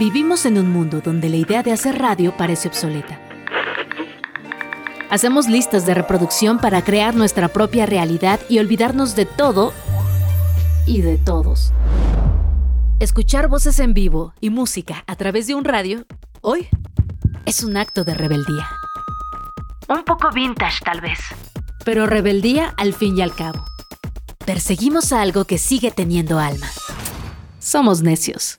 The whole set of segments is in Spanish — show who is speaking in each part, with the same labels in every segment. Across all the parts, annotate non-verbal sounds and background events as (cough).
Speaker 1: Vivimos en un mundo donde la idea de hacer radio parece obsoleta. Hacemos listas de reproducción para crear nuestra propia realidad y olvidarnos de todo y de todos. Escuchar voces en vivo y música a través de un radio, hoy, es un acto de rebeldía. Un poco vintage tal vez. Pero rebeldía al fin y al cabo. Perseguimos a algo que sigue teniendo alma. Somos necios.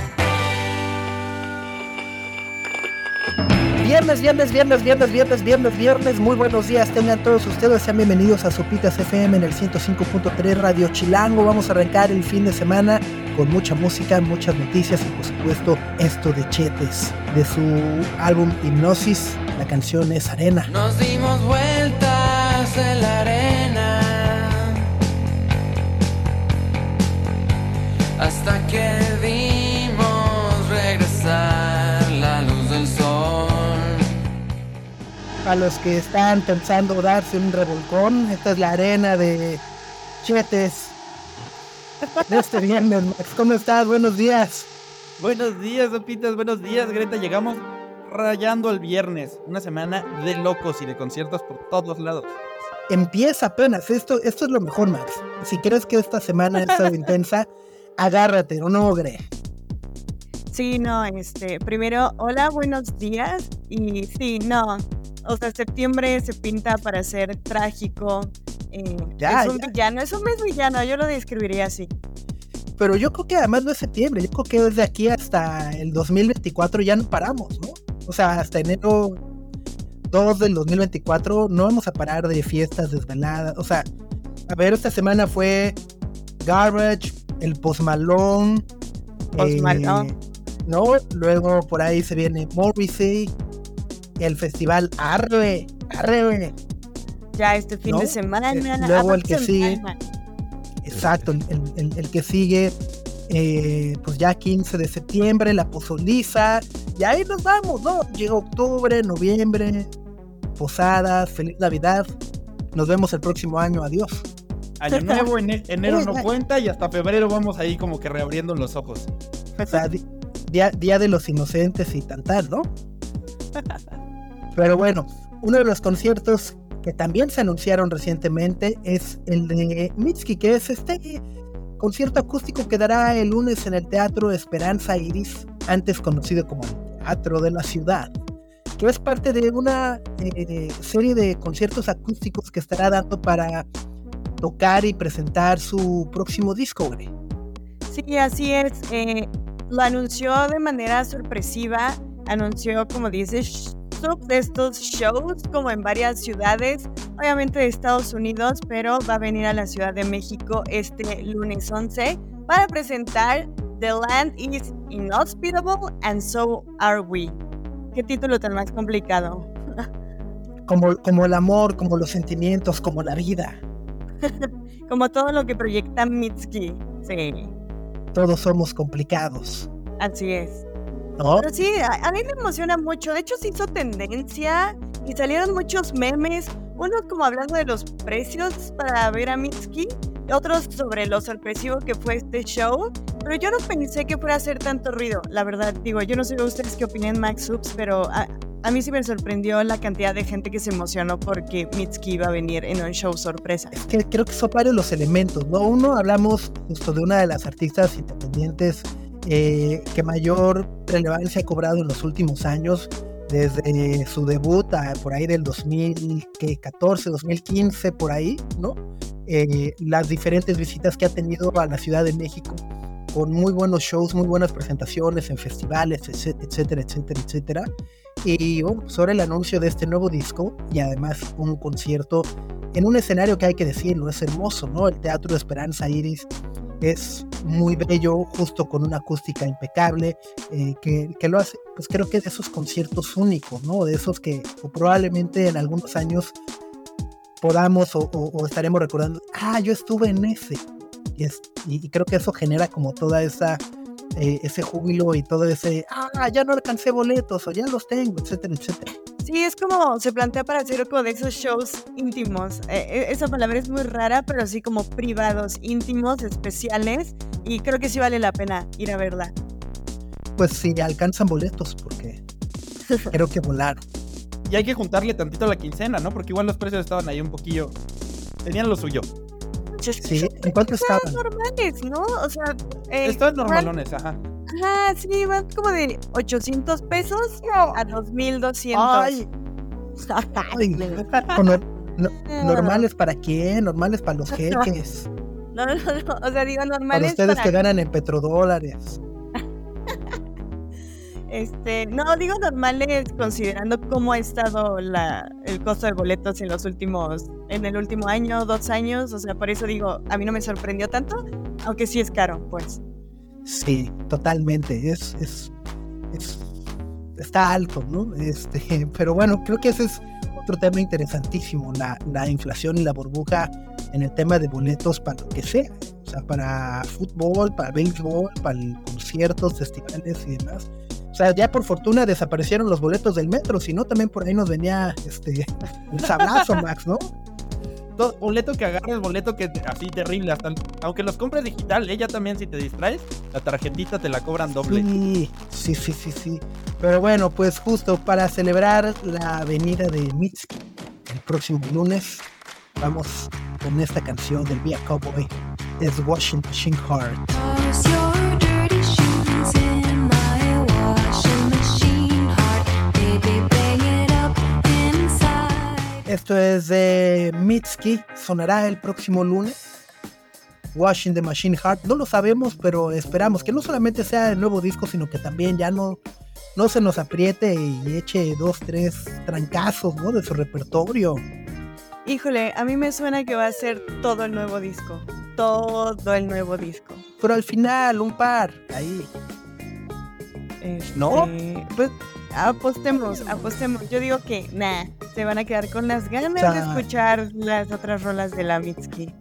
Speaker 2: Viernes, viernes, viernes, viernes, viernes, viernes, viernes. Muy buenos días, tengan todos ustedes. Sean bienvenidos a Sopitas FM en el 105.3 Radio Chilango. Vamos a arrancar el fin de semana con mucha música, muchas noticias y por supuesto esto de Chetes. De su álbum Hipnosis, la canción es Arena.
Speaker 3: Nos dimos vueltas en la arena hasta
Speaker 2: A los que están pensando darse un revolcón, esta es la arena de Chetes. De este viernes, Max. ¿Cómo estás? Buenos días.
Speaker 4: Buenos días, Sopitas, buenos días, Greta. Llegamos rayando el viernes. Una semana de locos y de conciertos por todos lados.
Speaker 2: Empieza apenas. Esto, esto es lo mejor, Max. Si quieres que esta semana ha estado (laughs) intensa, agárrate, ¿o no, Gre?
Speaker 5: Sí, no, este, primero, hola, buenos días. Y sí, no, o sea, septiembre se pinta para ser trágico. eh,
Speaker 2: Ya,
Speaker 5: es un
Speaker 2: ya.
Speaker 5: villano, es un mes villano, yo lo describiría así.
Speaker 2: Pero yo creo que además no es septiembre. Yo creo que desde aquí hasta el 2024 ya no paramos, ¿no? O sea, hasta enero 2 del 2024 no vamos a parar de fiestas desveladas. O sea, a ver, esta semana fue Garbage, el Post Malone.
Speaker 5: Post Malone.
Speaker 2: ¿No? Luego por ahí se viene Morrissey, el festival Arre, Arre.
Speaker 5: Ya este fin
Speaker 2: ¿No?
Speaker 5: de semana.
Speaker 2: Eh, luego el que sigue.
Speaker 5: semana.
Speaker 2: Exacto, el, el- el que sigue, eh, pues ya 15 de septiembre, la pozoliza, y ahí nos vamos, ¿no? Llega octubre, noviembre, posadas, feliz Navidad. Nos vemos el próximo año, adiós.
Speaker 4: Año (laughs) nuevo, ene- enero no cuenta y hasta febrero vamos ahí como que reabriendo los ojos.
Speaker 2: O sea, día, día de los inocentes y tan tal, ¿no? (laughs) Pero bueno, uno de los conciertos que también se anunciaron recientemente es el de Mitski, que es este concierto acústico que dará el lunes en el Teatro Esperanza Iris, antes conocido como Teatro de la Ciudad, que es parte de una eh, serie de conciertos acústicos que estará dando para tocar y presentar su próximo disco, güey.
Speaker 5: Sí, así es. eh, lo anunció de manera sorpresiva. Anunció, como dices, de estos shows como en varias ciudades, obviamente de Estados Unidos, pero va a venir a la Ciudad de México este lunes 11 para presentar The Land is Inhospitable and So Are We. Qué título tan más complicado. (laughs)
Speaker 2: Como, como el amor, como los sentimientos, como la vida. (laughs)
Speaker 5: Como todo lo que proyecta Mitski. Sí,
Speaker 2: Todos somos complicados,
Speaker 5: así es.
Speaker 2: ¿No?
Speaker 5: Pero sí, a, a mí me emociona mucho. De hecho, se hizo tendencia y salieron muchos memes. Unos como hablando de los precios para ver a Mitski, otros sobre lo sorpresivo que fue este show. Pero yo no pensé que fuera a hacer tanto ruido, la verdad. Digo, yo no sé ustedes qué opinan, Max Subs, pero a, a mí sí me sorprendió la cantidad de gente que se emocionó porque Mitski iba a venir en un show sorpresa.
Speaker 2: Es que creo que son varios los elementos, ¿no? Uno, hablamos justo de una de las artistas independientes eh, que mayor relevancia ha cobrado en los últimos años, desde su debut a por ahí del 2014, 2015, por ahí, ¿no? Eh, las diferentes visitas que ha tenido a la Ciudad de México con muy buenos shows, muy buenas presentaciones en festivales, etc- etcétera, etcétera, etcétera. Y bueno, pues ahora el anuncio de este nuevo disco y además un concierto en un escenario que hay que decirlo, es hermoso, ¿no? El Teatro Esperanza Iris es muy bello, justo con una acústica impecable, eh, que, que lo hace, pues creo que de esos conciertos únicos, ¿no? De esos que probablemente en algunos años podamos o, estaremos recordando, ah, yo estuve en ese. Y, es- y creo que eso genera como toda esa eh, ese júbilo y todo ese, ah, ya no alcancé boletos o ya los tengo, etcétera, etcétera.
Speaker 5: Sí, es como se plantea para hacer como de esos shows íntimos. Eh, eh, esa palabra es muy rara, pero sí como privados, íntimos, especiales. Y creo que sí vale la pena ir a verla.
Speaker 2: Pues sí, alcanzan boletos porque (laughs) creo que volaron.
Speaker 4: Y hay que juntarle tantito a la quincena, ¿no? Porque igual los precios estaban ahí un poquillo. Tenían lo suyo.
Speaker 2: Sí, ¿en cuánto estaban?
Speaker 5: normales, ¿no? O sea, eh,
Speaker 4: Estaban normalones, ajá.
Speaker 5: Ajá, sí, van como de 800 pesos a 2200.
Speaker 2: Ay, ay, no- (laughs) normales para quién, normales para los (laughs) jeques,
Speaker 5: No, no, no. O sea, digo
Speaker 2: para
Speaker 5: normales
Speaker 2: ustedes
Speaker 5: para-
Speaker 2: que ganan en petrodólares. (laughs)
Speaker 5: Este, no, digo normales considerando cómo ha estado la, el costo de boletos en los últimos, en el último año, dos años, o sea, por eso digo, a mí no me sorprendió tanto, aunque sí es caro, pues.
Speaker 2: Sí, totalmente. Es, es, es- está alto, ¿no? Este, (laughs) pero bueno, creo que ese es otro tema interesantísimo, la, la inflación y la burbuja en el tema de boletos para lo que sea. O sea, para fútbol, para béisbol, para conciertos, festivales y demás. O sea, ya por fortuna desaparecieron los boletos del metro, si no también por ahí nos venía este un sablazo, (laughs) Max, ¿no?
Speaker 4: Todo, boleto que agarres, boleto que así terrible. Hasta, aunque los compres digital, ella también si te distraes, la tarjetita te la cobran doble.
Speaker 2: Sí, sí, sí, sí, sí. Pero bueno, pues justo para celebrar la venida de Mitski el próximo lunes, vamos con esta canción del Via Cowboy, es Washing Machine Heart. Esto es de Mitski, sonará el próximo lunes. Washing the Machine Heart, no lo sabemos, pero esperamos que no solamente sea el nuevo disco, sino que también ya no, no se nos apriete y eche dos, tres trancazos ¿no? de su repertorio.
Speaker 5: Híjole, a mí me suena que va a ser todo el nuevo disco, todo el nuevo disco.
Speaker 2: Pero al final, un par, ahí. ¿No?
Speaker 5: Este, Pues apostemos, apostemos. Yo digo que, nah, se van a quedar con las ganas de escuchar las otras rolas de la Mitski.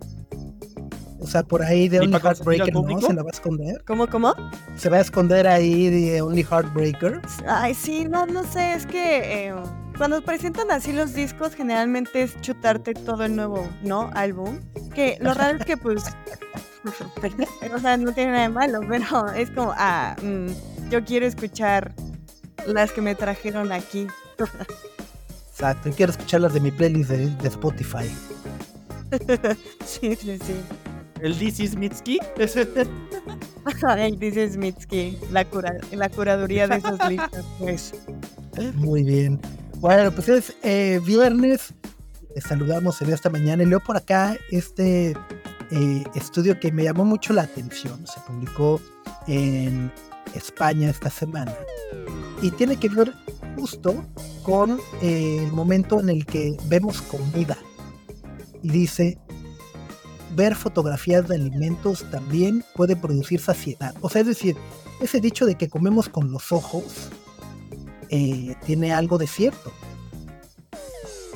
Speaker 2: O sea, por ahí de
Speaker 4: ¿Y
Speaker 2: Only Heartbreaker, ¿no? Se la va a esconder.
Speaker 5: ¿Cómo, cómo?
Speaker 2: Se va a esconder ahí de Only Heartbreaker.
Speaker 5: Ay, sí, no, no sé, es que eh, cuando presentan así los discos, generalmente es chutarte todo el nuevo, ¿no? Álbum. Que lo raro es que, pues, (laughs) o sea, no tiene nada de malo, pero es como, ah, mm, yo quiero escuchar las que me trajeron aquí.
Speaker 2: Exacto, y quiero escucharlas de mi playlist de, de Spotify. (laughs)
Speaker 5: sí, sí, sí.
Speaker 4: El is Mitski. (laughs)
Speaker 5: Ay, dice Smitsky, la, cura, la curaduría de esas listas, pues.
Speaker 2: Muy bien. Bueno, pues es eh, viernes. Les saludamos en esta mañana y leo por acá este eh, estudio que me llamó mucho la atención. Se publicó en España esta semana y tiene que ver justo con eh, el momento en el que vemos comida. Y dice, ver fotografías de alimentos también puede producir saciedad. O sea, es decir, ese dicho de que comemos con los ojos eh, tiene algo de cierto.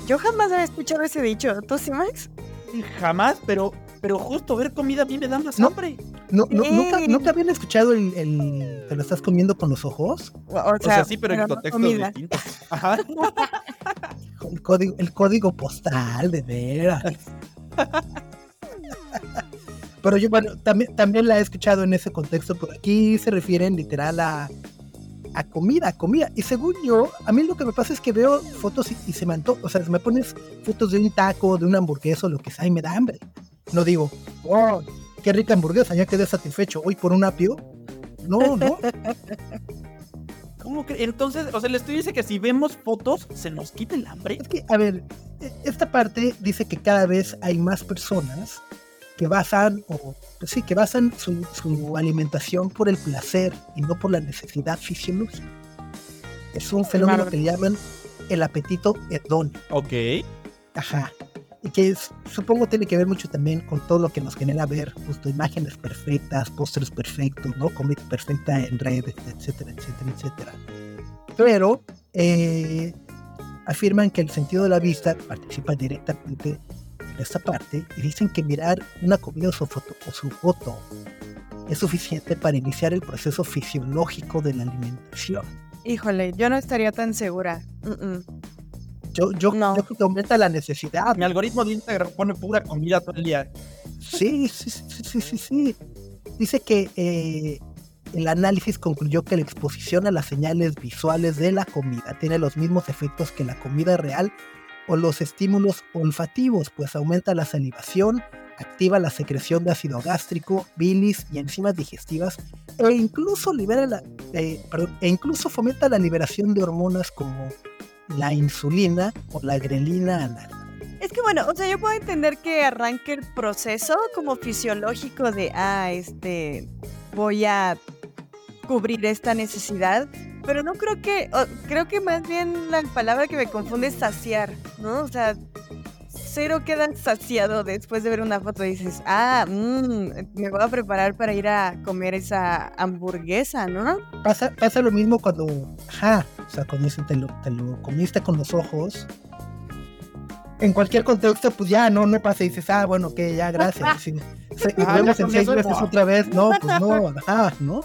Speaker 5: Yo jamás había escuchado ese dicho. ¿Tú sí, Max?
Speaker 4: Jamás, pero, pero justo ver comida a mí me da más
Speaker 2: No.
Speaker 4: hambre.
Speaker 2: No, no- nunca,
Speaker 5: Sí.
Speaker 2: nunca habían escuchado el, el- ¿Te lo estás comiendo con los ojos?
Speaker 5: O,
Speaker 4: O sea, sí, pero en
Speaker 5: no
Speaker 4: contextos
Speaker 5: comida.
Speaker 4: distintos. Ajá.
Speaker 2: El código, el código postal, de veras. Pero yo, bueno, también, también la he escuchado en ese contexto, pero aquí se refieren literal a, a comida, a comida. Y según yo, a mí lo que me pasa es que veo fotos y, y se me antoja. O sea, si me pones fotos de un taco, de una hamburguesa o lo que sea, y me da hambre. No digo, wow, qué rica hamburguesa, ya quedé satisfecho. Hoy por un apio. No, no. (laughs)
Speaker 4: ¿Cómo que? Entonces, o sea, el estudio dice que si vemos fotos, se nos quita el hambre.
Speaker 2: Es que, a ver, e- esta parte dice que cada vez hay más personas que basan, o pues sí, que basan su, su alimentación por el placer y no por la necesidad fisiológica. Es un fenómeno
Speaker 5: Claro.
Speaker 2: que le llaman el apetito hedónico.
Speaker 4: Ok.
Speaker 2: Ajá. Y que supongo tiene que ver mucho también con todo lo que nos genera ver justo imágenes perfectas, pósteres perfectos, ¿no? Perfecta en redes, etcétera, etcétera, etcétera. Pero eh, afirman que el sentido de la vista participa directamente en esta parte y dicen que mirar una comida o su foto, o su foto es suficiente para iniciar el proceso fisiológico de la alimentación.
Speaker 5: Híjole, yo no estaría tan segura.
Speaker 2: Yo, yo,
Speaker 5: No.
Speaker 2: yo creo que aumenta la necesidad.
Speaker 4: Mi algoritmo de Instagram pone pura comida todo el día.
Speaker 2: Sí, sí, sí, sí, sí, sí. Dice que eh, el análisis concluyó que la exposición a las señales visuales de la comida tiene los mismos efectos que la comida real o los estímulos olfativos, pues aumenta la salivación, activa la secreción de ácido gástrico, bilis y enzimas digestivas e incluso libera la, eh, perdón, e incluso fomenta la liberación de hormonas como la insulina o la grelina anal.
Speaker 5: Es que bueno, o sea, yo puedo entender que arranque el proceso como fisiológico de, ah, este, voy a cubrir esta necesidad, pero no creo que, creo que más bien la palabra que me confunde es saciar, ¿no? O sea, cero quedas saciado después de ver una foto y dices, ah, mm, me voy a preparar para ir a comer esa hamburguesa, ¿no?
Speaker 2: Pasa, pasa lo mismo cuando, ajá, o sea, cuando te lo, te lo comiste con los ojos. En cualquier contexto, pues ya no, no pasa y dices, ah, bueno, que ya, gracias. (laughs) Sí, sí, y
Speaker 4: Ah,
Speaker 2: vemos en seis
Speaker 4: no.
Speaker 2: otra vez, no, pues no, (laughs) ajá, ¿no?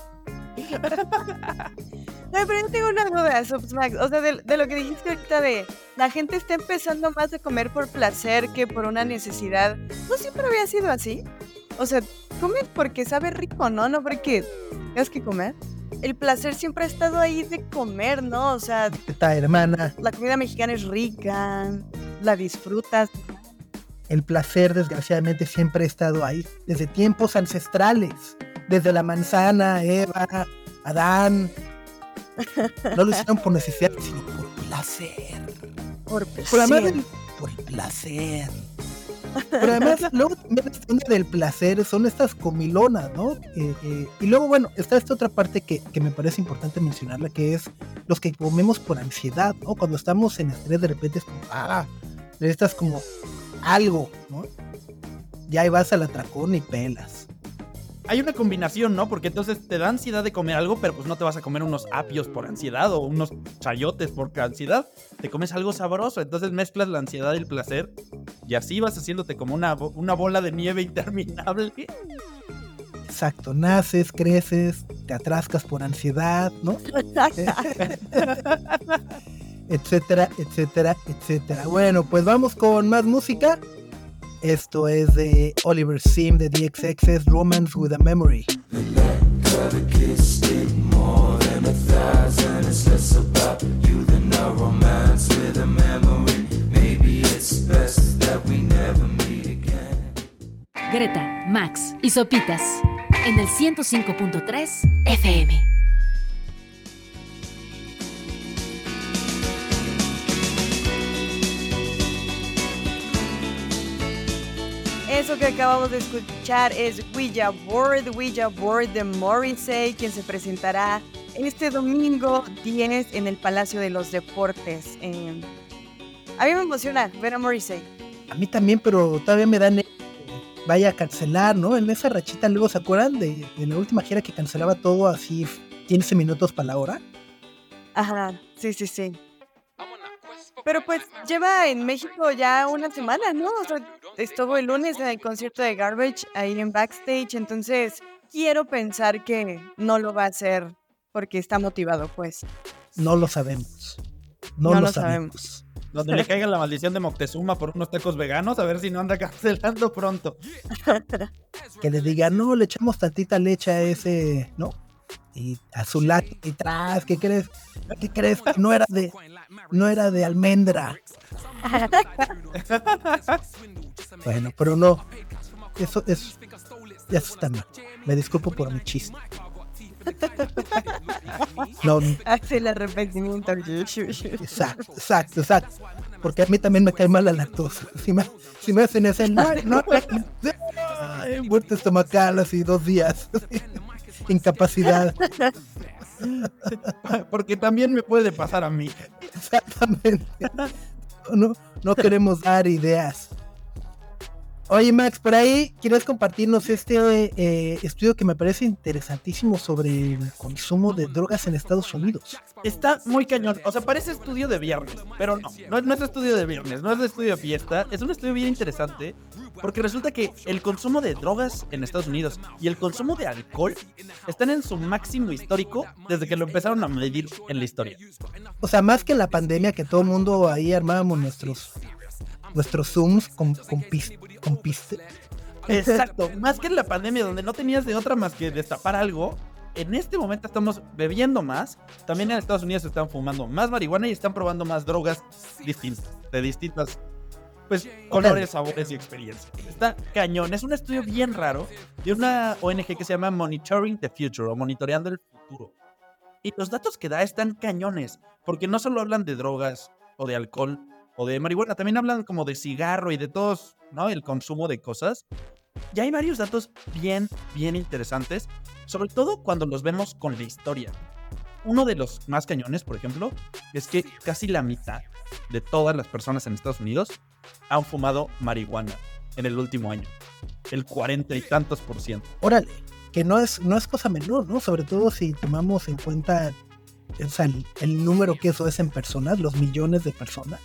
Speaker 2: (laughs)
Speaker 5: No, pero yo tengo una duda, Subsmax. O sea, de, de lo que dijiste ahorita de la gente está empezando más a comer por placer que por una necesidad. ¿No siempre había sido así? O sea, comes porque sabe rico, ¿no? No porque tengas que comer. El placer siempre ha estado ahí de comer, ¿no? O sea,
Speaker 2: hermana,
Speaker 5: la comida mexicana es rica, la disfrutas.
Speaker 2: el placer desgraciadamente siempre ha estado ahí, desde tiempos ancestrales, desde la manzana, Eva, Adán. No lo hicieron por necesidad, sino por placer.
Speaker 5: Por
Speaker 2: Por, además
Speaker 5: placer.
Speaker 2: por el placer. Pero además, (laughs) luego también la onda del placer son estas comilonas, ¿no? Eh, eh, y luego, bueno, está esta otra parte que, que me parece importante mencionarla, que es los que comemos por ansiedad, ¿no? Cuando estamos en estrés, de repente es como, ah, necesitas como algo, ¿no? Ya ahí vas al atracón y pelas.
Speaker 4: Hay una combinación, ¿no? Porque entonces te da ansiedad de comer algo, pero pues no te vas a comer unos apios por ansiedad o unos chayotes por ansiedad. Te comes algo sabroso, entonces mezclas la ansiedad y el placer y así vas haciéndote como una, una bola de nieve (laughs) interminable.
Speaker 2: Exacto, naces, creces, te atrascas por ansiedad, ¿no? (laughs) etcétera, etcétera, etcétera. Bueno, pues vamos con más música. Esto es de Oliver Sim de DXX's Romance with a Memory.
Speaker 1: Greta, Max y Sopitas en el 105.3 FM.
Speaker 5: Eso que acabamos de escuchar es Ouija Board, Ouija Board de Morrissey, quien se presentará este domingo 10 en el Palacio de los Deportes. Eh, a mí me emociona ver a Morrissey.
Speaker 2: A mí también, pero todavía me dan... eh, Vaya a cancelar, ¿no? En esa rachita luego se acuerdan de, de la última gira que cancelaba todo así 15 minutos para la hora.
Speaker 5: Ajá, sí, sí, sí. Pero pues lleva en México ya una semana, ¿no? O sea, estuvo el lunes en el concierto de Garbage ahí en backstage, entonces quiero pensar que no lo va a hacer porque está motivado, pues.
Speaker 2: No lo sabemos. No,
Speaker 5: No
Speaker 2: lo,
Speaker 5: lo
Speaker 2: sabemos.
Speaker 4: Donde le caiga la maldición de Moctezuma por unos tacos veganos, a ver si no anda cancelando pronto. (laughs)
Speaker 2: Que le diga, no, le echamos tantita leche a ese, ¿no? Y a su latte y tras, ¿qué crees? ¿Qué crees? No era de, no era de almendra. (laughs) bueno, pero no. Eso es, ya está mal. Me disculpo por mi chiste. (laughs) No,
Speaker 5: Hace el arrepentimiento.
Speaker 2: exacto, exacto, exacto. Porque a mí también me cae mal la lactosa. Si me, si me hacen ese, no, no, ay, muerte estomacal así dos días. (laughs) Incapacidad.
Speaker 4: Porque también me puede pasar a mí.
Speaker 2: Exactamente. No, no queremos dar ideas. Oye, Max, por ahí quieres compartirnos este eh, estudio que me parece interesantísimo sobre el consumo de drogas en Estados Unidos.
Speaker 4: Está muy cañón. O sea, parece estudio de viernes, pero no. No, es- no es estudio de viernes, no es estudio de fiesta. Es un estudio bien interesante Porque resulta que el consumo de drogas en Estados Unidos y el consumo de alcohol están en su máximo histórico desde que lo empezaron a medir en la historia.
Speaker 2: O sea, más que la pandemia que todo el mundo ahí armábamos nuestros nuestros zooms con con, pis- con pis-
Speaker 4: Exacto, más que en la pandemia donde no tenías de otra más que destapar algo, en este momento estamos bebiendo más. También en Estados Unidos están fumando más marihuana y están probando más drogas distintas, de distintas pues colores, sabores y experiencias. Está cañón, es un estudio bien raro de una ONG que se llama Monitoring the Future o Monitoreando el Futuro. Y los datos que da están cañones, porque no solo hablan de drogas o de alcohol o de marihuana, también hablan como de cigarro y de todos, ¿no? El consumo de cosas. Y hay varios datos bien, bien interesantes, sobre todo cuando los vemos con la historia. Uno de los más cañones, por ejemplo, es que casi la mitad de todas las personas en Estados Unidos han fumado marihuana en el último año. El cuarenta y tantos por ciento.
Speaker 2: Órale, que no es, no es cosa menor, ¿no? Sobre todo si tomamos en cuenta o sea, el, el número que eso es en personas, los millones de personas.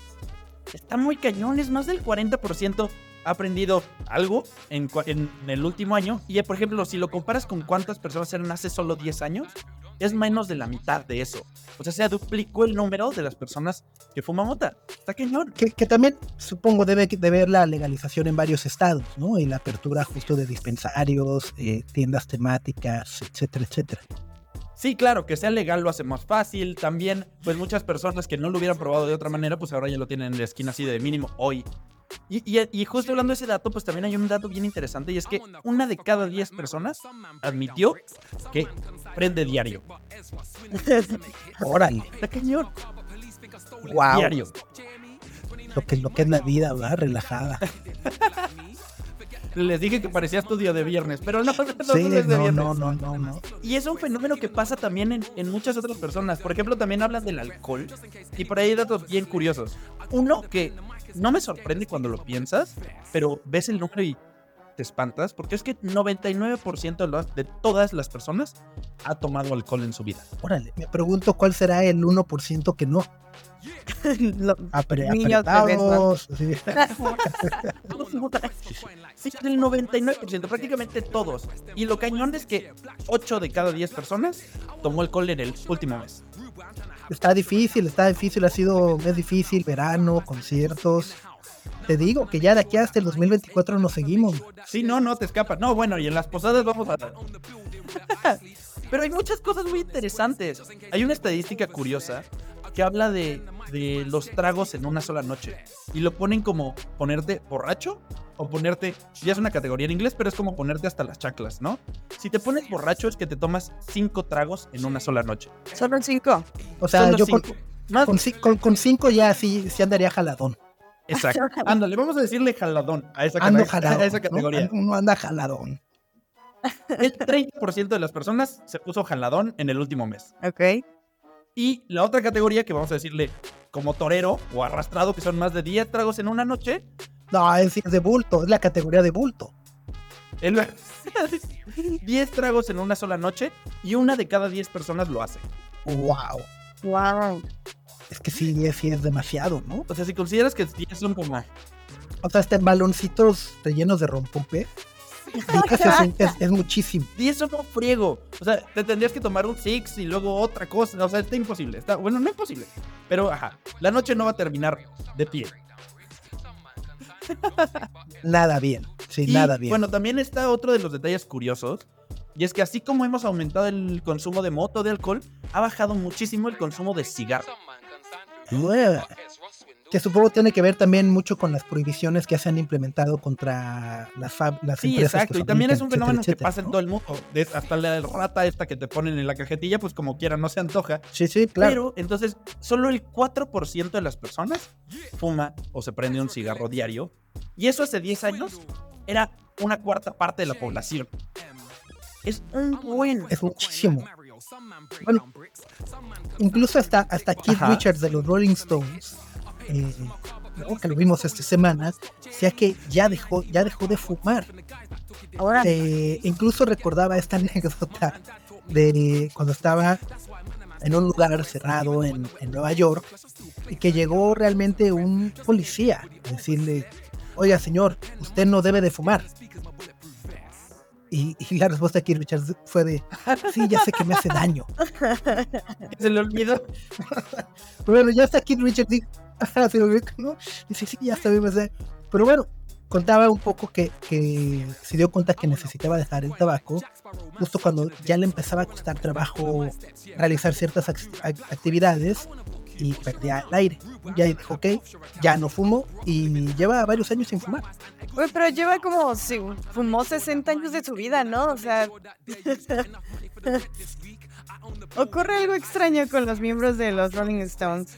Speaker 4: Está muy cañón, es más del 40% ha aprendido algo en, en el último año. Y, por ejemplo, si lo comparas con cuántas personas eran hace solo 10 años, es menos de la mitad de eso. O sea, se duplicó el número de las personas que fuman mota. Está cañón.
Speaker 2: Que, que también supongo debe de ver la legalización en varios estados, ¿no? Y la apertura justo de dispensarios, eh, tiendas temáticas, etcétera, etcétera.
Speaker 4: Sí, claro, que sea legal lo hace más fácil. También, pues muchas personas que no lo hubieran probado de otra manera, pues ahora ya lo tienen en la esquina así de mínimo hoy. Y, y- y justo hablando de ese dato, pues también hay un dato bien interesante y es que una de cada 10 personas admitió que prende diario. (laughs)
Speaker 2: Órale,
Speaker 4: Está cañón.
Speaker 2: wow.
Speaker 4: Diario.
Speaker 2: Lo que, lo que es la vida, ¿verdad? Relajada. (laughs)
Speaker 4: Les dije que parecía estudio de viernes, pero no, (laughs) no,
Speaker 2: Sí,
Speaker 4: no es de
Speaker 2: no,
Speaker 4: viernes.
Speaker 2: no, no, no, no.
Speaker 4: Y es un fenómeno que pasa también en, en muchas otras personas. Por ejemplo, también hablan del alcohol. Y por ahí hay datos bien curiosos. Uno que no me sorprende cuando lo piensas, pero ves el número y te espantas, porque es que 99% de, las- de todas las personas ha tomado alcohol en su vida.
Speaker 2: Órale, me pregunto cuál será el 1% que no. (laughs)
Speaker 5: Lo-
Speaker 2: Apre- apretados. así. (laughs) (laughs)
Speaker 4: Sí, del 99%, prácticamente todos. Y lo cañón es que 8 de cada 10 personas tomó alcohol en el último mes.
Speaker 2: Está difícil, está difícil, ha sido mes difícil, verano, conciertos. Te digo que ya de aquí hasta el 2024 nos seguimos.
Speaker 4: Sí, no, no te escapa. No, bueno, y en las posadas vamos a... Pero hay muchas cosas muy interesantes. Hay una estadística curiosa que habla de, de los tragos en una sola noche. Y lo ponen como ponerte borracho o ponerte... Ya es una categoría en inglés, pero es como ponerte hasta las chaclas, ¿no? Si te pones borracho es que te tomas cinco tragos en una sola noche.
Speaker 5: Solo cinco.
Speaker 2: O sea,
Speaker 4: Solo
Speaker 2: yo con,
Speaker 4: cinco.
Speaker 2: Con, ci- con- con cinco ya sí, sí andaría jaladón.
Speaker 4: exacto. Ándale, vamos a decirle jaladón a esa,
Speaker 2: Ando
Speaker 4: cate-
Speaker 2: jaladón.
Speaker 4: a esa
Speaker 2: ¿no?
Speaker 4: categoría.
Speaker 2: Uno anda jaladón.
Speaker 4: El 30% de las personas se puso jaladón en el último mes.
Speaker 5: Ok.
Speaker 4: Y la otra categoría que vamos a decirle como torero o arrastrado, que son más de 10 tragos en una noche,
Speaker 2: No, es, es de bulto, es la categoría de bulto.
Speaker 4: el 10 (laughs) tragos en una sola noche y una de cada 10 personas lo hace.
Speaker 2: Wow.
Speaker 5: Wow.
Speaker 2: Es que sí, 10 sí es demasiado, ¿no?
Speaker 4: O sea, si consideras que 10 son como...
Speaker 2: O sea, este baloncitos rellenos de rompope. (laughs) es, es- es muchísimo.
Speaker 4: 10 son un friego. O sea, te tendrías que tomar un six y luego otra cosa. O sea, está imposible. Está, bueno, no imposible. Pero, ajá, la noche no va a terminar de pie. (laughs)
Speaker 2: Nada bien. Sí,
Speaker 4: Y,
Speaker 2: nada bien.
Speaker 4: Bueno, también está otro de los detalles curiosos. Y es que así como hemos aumentado el consumo de moto de alcohol, ha bajado muchísimo el consumo de cigarro.
Speaker 2: Nueva. Que supongo tiene que ver también mucho con las prohibiciones que se han implementado contra las, fab- las
Speaker 4: Sí,
Speaker 2: empresas. que
Speaker 4: exacto. Y también es un fenómeno
Speaker 2: etcétera,
Speaker 4: que pasa en todo el mundo. Hasta la rata esta que te ponen en la cajetilla, pues como quiera, no se antoja.
Speaker 2: Sí, sí, claro.
Speaker 4: Pero entonces, solo el 4% de las personas fuma o se prende un cigarro diario. Y eso hace 10 años era una cuarta parte de la población. Es un buen.
Speaker 2: es muchísimo. Bueno, incluso hasta, hasta Keith
Speaker 4: Ajá.
Speaker 2: Richards de los Rolling Stones, eh, ¿no? que lo vimos esta semana, decía que ya dejó, ya dejó de fumar.
Speaker 5: Ahora.
Speaker 2: Eh, incluso recordaba esta (laughs) anécdota de cuando estaba en un lugar cerrado en, en Nueva York y que llegó realmente un policía a decirle, oiga señor, usted no debe de fumar. Y, y la respuesta de Keith Richards fue de, sí, ya sé que me hace daño. (laughs)
Speaker 4: Se le olvidó. (laughs)
Speaker 2: Bueno, ya está Keith Richards, lo olvidó, ¿no? Dice, sí, ya daño". Pero bueno, contaba un poco que, que se dio cuenta que necesitaba dejar el tabaco justo cuando ya le empezaba a costar trabajo realizar ciertas ac- ac- actividades y perdía el aire. Ya dijo, ok, ya no fumo y lleva varios años sin fumar.
Speaker 5: Güey, pero lleva como si fumó 60 años de su vida, ¿no? O sea. (laughs) Ocurre algo extraño con los miembros de los Rolling Stones.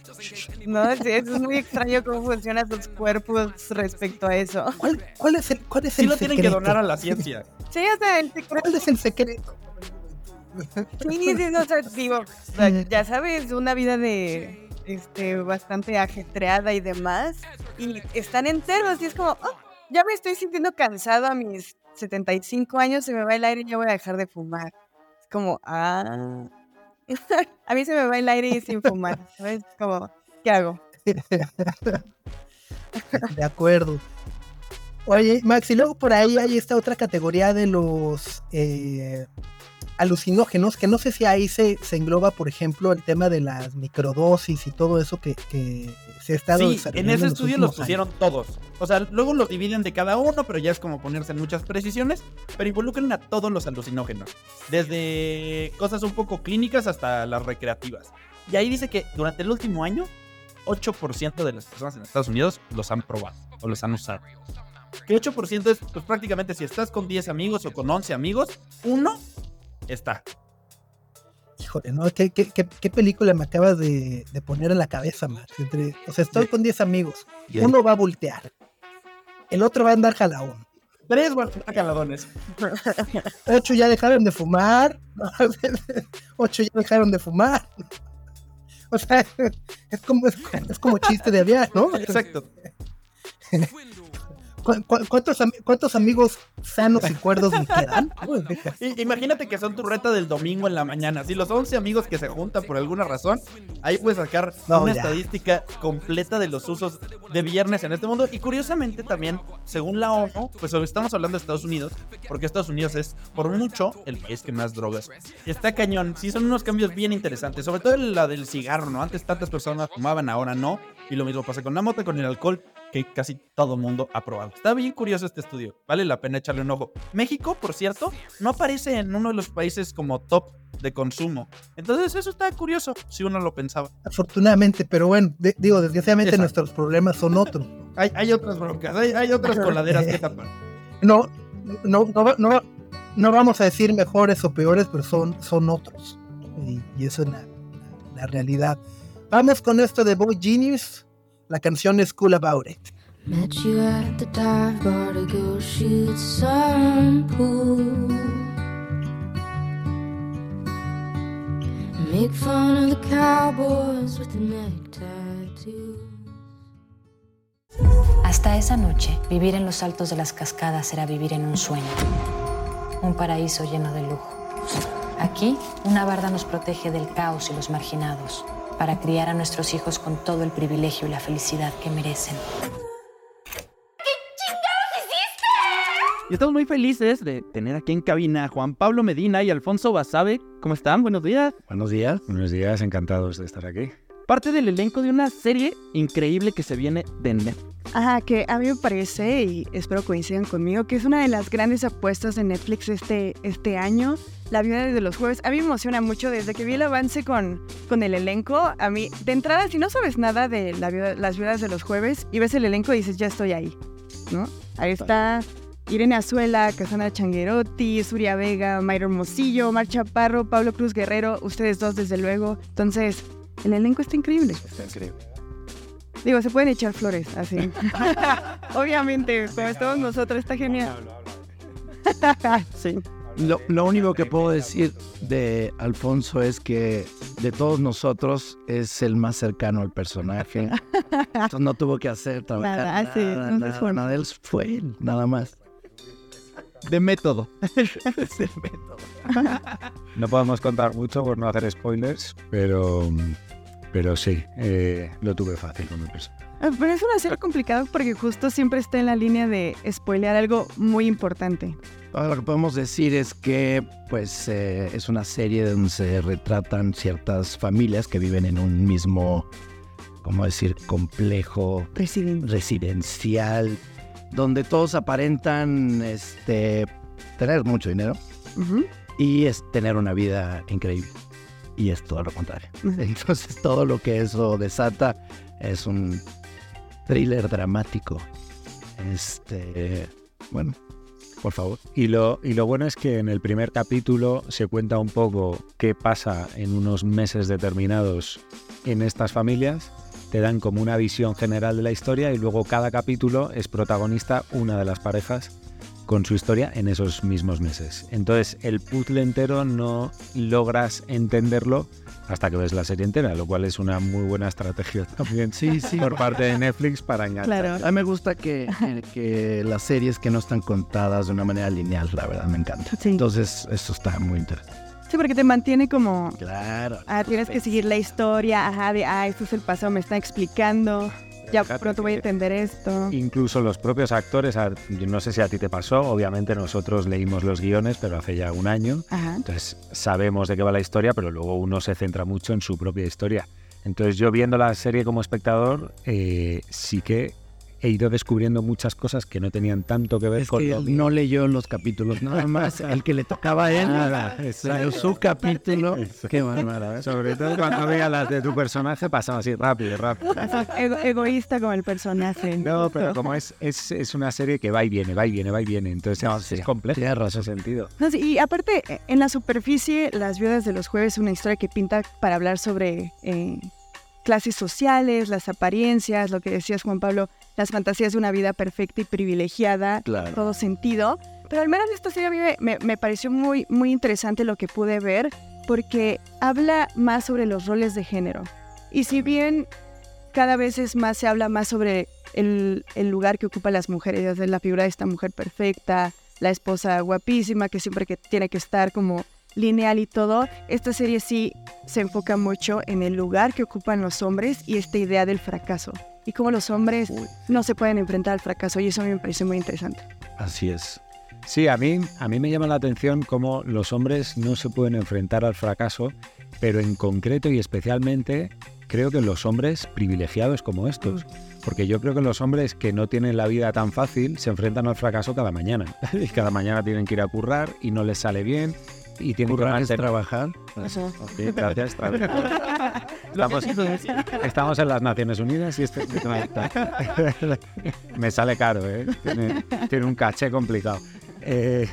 Speaker 5: No, es, es muy extraño cómo funcionan sus cuerpos respecto a eso.
Speaker 2: ¿Cuál, cuál es el, cuál es
Speaker 4: Sí
Speaker 2: el
Speaker 4: lo tienen que donar a la ciencia.
Speaker 5: Sí, o sea, el secreto.
Speaker 2: ¿Cuál es el secreto?
Speaker 5: Sí, sí, no, o sea, digo, o sea, ya sabes, una vida de este bastante ajetreada y demás. Y están enteros y es como, "Oh, ya me estoy sintiendo cansado a mis 75 años, se me va el aire y ya voy a dejar de fumar. Es como, ah. (laughs) a mí se me va el aire y sin fumar. ¿Sabes? Como, ¿qué hago? (laughs)
Speaker 2: De acuerdo. Oye, Max, y luego por ahí hay esta otra categoría de los eh, alucinógenos, que no sé si ahí se, se engloba, por ejemplo, el tema de las microdosis y todo eso que, que se ha estado
Speaker 4: Sí, en ese
Speaker 2: los
Speaker 4: estudio los pusieron todos. O sea, luego los dividen de cada uno, pero ya es como ponerse en muchas precisiones. Pero involucran a todos los alucinógenos. Desde cosas un poco clínicas hasta las recreativas. Y ahí dice que durante el último año, 8% de las personas en Estados Unidos los han probado o los han usado. Que 8% es, pues prácticamente si estás con 10 amigos o con 11 amigos, uno está.
Speaker 2: Híjole, ¿no? ¿Qué, qué, qué- qué película me acabas de, de poner en la cabeza, Max? Entre- o sea, estoy con 10 amigos. Uno va a voltear. El otro va a andar jalaón.
Speaker 4: Tres caladones. (laughs)
Speaker 2: Ocho ya dejaron de fumar. (laughs) Ocho ya dejaron de fumar. O sea, (laughs) es como, es, como- es como chiste de aviar, ¿no?
Speaker 4: Exacto.
Speaker 2: ¿Cu- cu- cuántos, am- cuántos amigos sanos y cuerdos me quedan? (laughs)
Speaker 4: Imagínate que son tu reta del domingo en la mañana. Si los 11 amigos que se juntan por alguna razón, ahí puedes sacar
Speaker 2: No,
Speaker 4: una
Speaker 2: ya.
Speaker 4: estadística completa de los usos de viernes en este mundo. Y curiosamente también, según la ONU, pues estamos hablando de Estados Unidos, porque Estados Unidos es por mucho el país que más drogas. Está cañón. Sí, son unos cambios bien interesantes. Sobre todo la del cigarro, ¿no? Antes tantas personas fumaban, ahora no. Y lo mismo pasa con la moto, con el alcohol, que casi todo mundo ha probado. Está bien curioso este estudio. Vale la pena echarle un ojo. México, por cierto, no aparece en uno de los países como top de consumo. Entonces eso está curioso, si uno lo pensaba.
Speaker 2: Afortunadamente, pero bueno, de- digo, desgraciadamente
Speaker 4: Exacto.
Speaker 2: nuestros problemas son otros.
Speaker 4: Hay, hay otras broncas, hay, hay otras coladeras que tapar. (laughs)
Speaker 2: No, no, no, no, no vamos a decir mejores o peores, pero son, son otros. Y, y eso es la, la realidad. Vamos con esto de Boy Genius. La canción es Cool About It.
Speaker 6: Met you at the dive bar to go shoot some pool. Make fun of the cowboys with the neck tattoos.
Speaker 7: Hasta esa noche, vivir en los altos de las cascadas era vivir en un sueño, un paraíso lleno de lujo. Aquí, una barda nos protege del caos y los marginados, para criar a nuestros hijos con todo el privilegio y la felicidad que merecen.
Speaker 4: Y estamos muy felices de tener aquí en cabina a Juan Pablo Medina y Alfonso Basabe. ¿Cómo están? Buenos días.
Speaker 8: Buenos días. Buenos días, encantados de estar aquí.
Speaker 4: Parte del elenco de una serie increíble que se viene de Netflix.
Speaker 5: Ajá, que a mí me parece, y espero coincidan conmigo, que es una de las grandes apuestas de Netflix este, este año. La vida de los jueves. A mí me emociona mucho desde que vi el avance con, con el elenco. A mí, de entrada, si no sabes nada de la las viudas de los jueves y ves el elenco, dices, ya estoy ahí. ¿No? Ahí está Irene Azuela, Casandra Changuerotti, Suria Vega, Mayra Hermosillo, Mar Chaparro, Pablo Cruz Guerrero, ustedes dos, desde luego. Entonces, el elenco está increíble.
Speaker 8: Está increíble.
Speaker 5: Digo, se pueden echar flores, así. (laughs) Obviamente, como estamos nosotros, está genial. (laughs) sí.
Speaker 9: Lo, lo único que puedo decir de Alfonso es que de todos nosotros es el más cercano al personaje. Entonces no tuvo que hacer trabajar
Speaker 5: Nada,
Speaker 9: nada,
Speaker 5: sí, no
Speaker 9: nada,
Speaker 5: esforzó.
Speaker 9: nada, él fue él, nada más.
Speaker 4: De método. (laughs)
Speaker 8: No podemos contar mucho por no hacer spoilers, pero, pero sí, eh, lo tuve fácil con el personaje.
Speaker 5: Ah, Pero es una serie complicada porque justo siempre está en la línea de spoilear algo muy importante.
Speaker 9: Ahora, lo que podemos decir es que pues eh, es una serie donde se retratan ciertas familias que viven en un mismo, ¿cómo decir?, complejo
Speaker 5: Resident.
Speaker 9: residencial, donde todos aparentan este, tener mucho dinero y es tener una vida increíble. Y es todo lo contrario. (laughs) Entonces todo lo que eso desata es un thriller dramático. Este, bueno, por favor.
Speaker 8: Y lo, y lo bueno es que en el primer capítulo se cuenta un poco qué pasa en unos meses determinados en estas familias. Te dan como una visión general de la historia y luego cada capítulo es protagonista una de las parejas con su historia en esos mismos meses. Entonces el puzzle entero no logras entenderlo hasta que ves la serie entera, lo cual es una muy buena estrategia (laughs) también
Speaker 9: Sí, sí.
Speaker 8: por parte de Netflix para enganchar.
Speaker 5: Claro.
Speaker 9: A mí me gusta que, que- que las series que no están contadas de una manera lineal, la verdad, me encanta.
Speaker 5: Sí.
Speaker 9: Entonces, eso está muy interesante.
Speaker 5: Sí, porque te mantiene como...
Speaker 9: Claro.
Speaker 5: Ah, tienes que seguir la historia, ajá, de, ah, esto es el pasado, me está explicando, ya pronto voy a entender esto.
Speaker 8: Incluso los propios actores, no sé si a ti te pasó, obviamente nosotros leímos los guiones, pero hace ya un año,
Speaker 5: Ajá.
Speaker 8: entonces sabemos de qué va la historia, pero luego uno se centra mucho en su propia historia. Entonces yo viendo la serie como espectador, eh, sí que he ido descubriendo muchas cosas que no tenían tanto que ver
Speaker 9: Es
Speaker 8: con
Speaker 9: que
Speaker 8: lo
Speaker 9: él
Speaker 8: mío.
Speaker 9: no leyó los capítulos, nada (laughs) más. El que le tocaba a él,
Speaker 8: Nada,
Speaker 9: su capítulo. Qué bárbara, ¿eh?
Speaker 8: Sobre todo cuando veía las de tu personaje, pasan así rápido, rápido. (laughs)
Speaker 5: Ego- egoísta como el personaje.
Speaker 8: No, pero como es, es, es una serie que va y viene, va y viene, va y viene, entonces
Speaker 9: No,
Speaker 8: es,
Speaker 9: sí,
Speaker 8: es compleja
Speaker 9: tienes
Speaker 8: en
Speaker 9: razón.
Speaker 8: ese sentido.
Speaker 5: No, sí, y aparte, en la superficie, Las Viudas de los Jueves es una historia que pinta para hablar sobre eh, clases sociales, las apariencias, lo que decías Juan Pablo, las fantasías de una vida perfecta y privilegiada,
Speaker 9: Claro.
Speaker 5: en todo sentido. Pero al menos esta serie a mí me, me- me pareció muy, muy interesante lo que pude ver, porque habla más sobre los roles de género. Y si bien cada vez es más, se habla más sobre el, el lugar que ocupan las mujeres, desde la figura de esta mujer perfecta, la esposa guapísima que siempre que tiene que estar como lineal y todo, esta serie sí se enfoca mucho en el lugar que ocupan los hombres y esta idea del fracaso y cómo los hombres no se pueden enfrentar al fracaso y eso a mí me parece muy interesante.
Speaker 9: Así es.
Speaker 8: Sí, a mí, a mí me llama la atención cómo los hombres no se pueden enfrentar al fracaso, pero en concreto y especialmente creo que los hombres privilegiados como estos. Porque yo creo que los hombres que no tienen la vida tan fácil se enfrentan al fracaso cada mañana. (laughs) Y cada mañana tienen que ir a currar y no les sale bien. Y tienen
Speaker 9: Currar
Speaker 8: que mantener-
Speaker 9: trabajar.
Speaker 8: Ok, gracias. (laughs) Estamos, estamos en las Naciones Unidas y este (laughs) me sale caro, ¿eh? Tiene, tiene un caché complicado. Eh,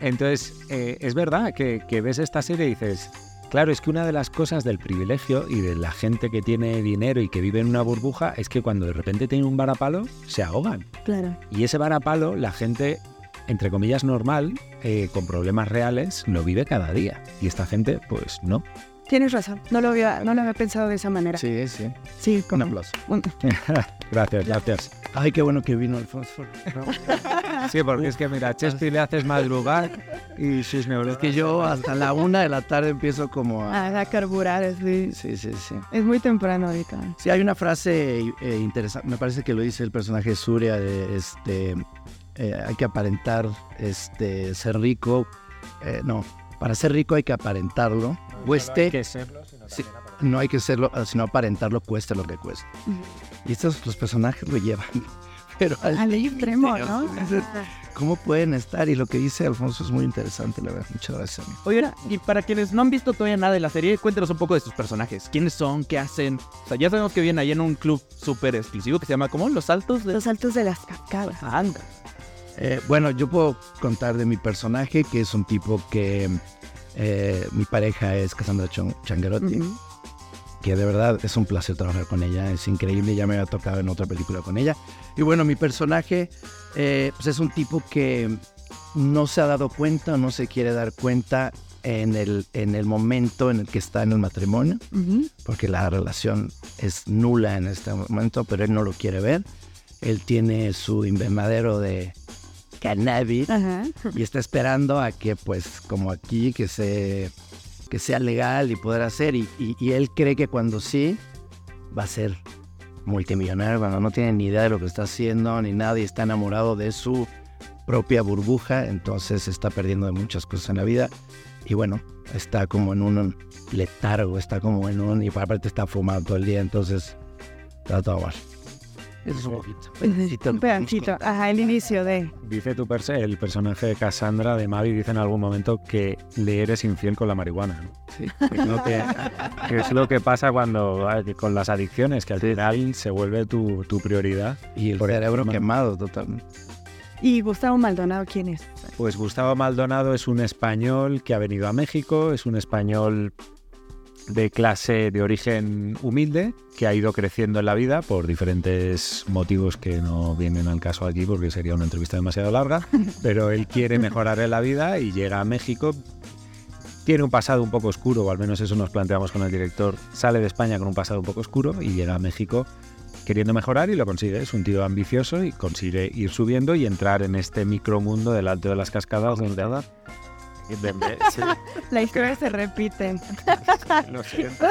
Speaker 8: entonces, eh, es verdad que, que ves esta serie y dices, claro, es que una de las cosas del privilegio y de la gente que tiene dinero y que vive en una burbuja es que cuando de repente tienen un varapalo, se ahogan.
Speaker 5: Claro.
Speaker 8: Y ese varapalo, la gente, entre comillas, normal, eh, con problemas reales, lo vive cada día. Y esta gente, pues no.
Speaker 5: Tienes razón, no lo había, no lo había pensado de esa manera.
Speaker 9: Sí, sí.
Speaker 5: Sí,
Speaker 9: Un
Speaker 5: como
Speaker 9: aplauso.
Speaker 5: un- (laughs) (laughs)
Speaker 8: gracias, gracias.
Speaker 9: Ay, qué bueno que vino Alfonso. (laughs)
Speaker 8: Sí, porque es que mira, a Chespi le haces madrugar y sus neuronas.
Speaker 9: Es que yo hasta la una de la tarde empiezo como a...
Speaker 5: a, a carburar, muy-
Speaker 9: Sí, sí, sí.
Speaker 5: es muy temprano ahorita.
Speaker 9: Sí, hay una frase eh, interesante, me parece que lo dice el personaje Surya, de, este, eh, hay que aparentar este, ser rico, eh, no, para ser rico hay que aparentarlo, cueste, Sí, no hay que serlo, eh, sino aparentarlo, cueste lo que cueste. Y estos los personajes lo llevan, pero al
Speaker 5: Al extremo, ¿no?
Speaker 9: ¿Cómo pueden estar? Y lo que dice Alfonso es muy interesante, la verdad. Muchas gracias. amigo.
Speaker 4: Oye, y para quienes no han visto todavía nada de la serie, cuéntanos un poco de sus personajes. ¿Quiénes son? ¿Qué hacen? O sea, ya sabemos que vienen ahí en un club súper exclusivo que se llama, ¿cómo? Los Altos de...
Speaker 5: Los saltos de las cascadas.
Speaker 4: Anda.
Speaker 9: Eh, bueno, yo puedo contar de mi personaje, que es un tipo que eh, mi pareja es Cassandra Chon- Changarotti, que de verdad es un placer trabajar con ella, es increíble, ya me había tocado en otra película con ella. Y bueno, mi personaje eh, pues es un tipo que no se ha dado cuenta, no se quiere dar cuenta en el, en el momento en el que está en el matrimonio, porque la relación es nula en este momento, pero él no lo quiere ver. Él tiene su invernadero de cannabis
Speaker 5: Ajá.
Speaker 9: y está esperando a que, pues, como aquí, que, se, que sea legal y poder hacer. Y, y- y él cree que cuando sí, va a ser multimillonario cuando no tiene ni idea de lo que está haciendo, ni nada, y está enamorado de su propia burbuja, entonces está perdiendo de muchas cosas en la vida. Y bueno, está como en un letargo, está como en un... Y aparte está fumado todo el día, entonces está todo mal. Eso es un poquito. pedacito
Speaker 5: Un pedacito. Ajá, el inicio de.
Speaker 8: Dice tu perse, el personaje de Cassandra de Mavi dice en algún momento que le eres infiel con la marihuana. ¿no?
Speaker 9: Sí.
Speaker 8: Que es lo que, que es lo que pasa cuando con las adicciones, que al final se vuelve tu, tu prioridad.
Speaker 9: Y el
Speaker 8: Por
Speaker 9: cerebro quemado totalmente.
Speaker 5: ¿Y Gustavo Maldonado quién es?
Speaker 8: Pues Gustavo Maldonado es un español que ha venido a México, es un español de clase de origen humilde que ha ido creciendo en la vida por diferentes motivos que no vienen al caso aquí porque sería una entrevista demasiado larga, (laughs) pero él quiere mejorar en la vida y llega a México. Tiene un pasado un poco oscuro, o al menos eso nos planteamos con el director. Sale de España con un pasado un poco oscuro y llega a México queriendo mejorar y lo consigue. Es un tío ambicioso y consigue ir subiendo y entrar en este micromundo del alto de las cascadas donde (laughs) Sí,
Speaker 5: La historia se repite. (laughs)
Speaker 8: lo siento.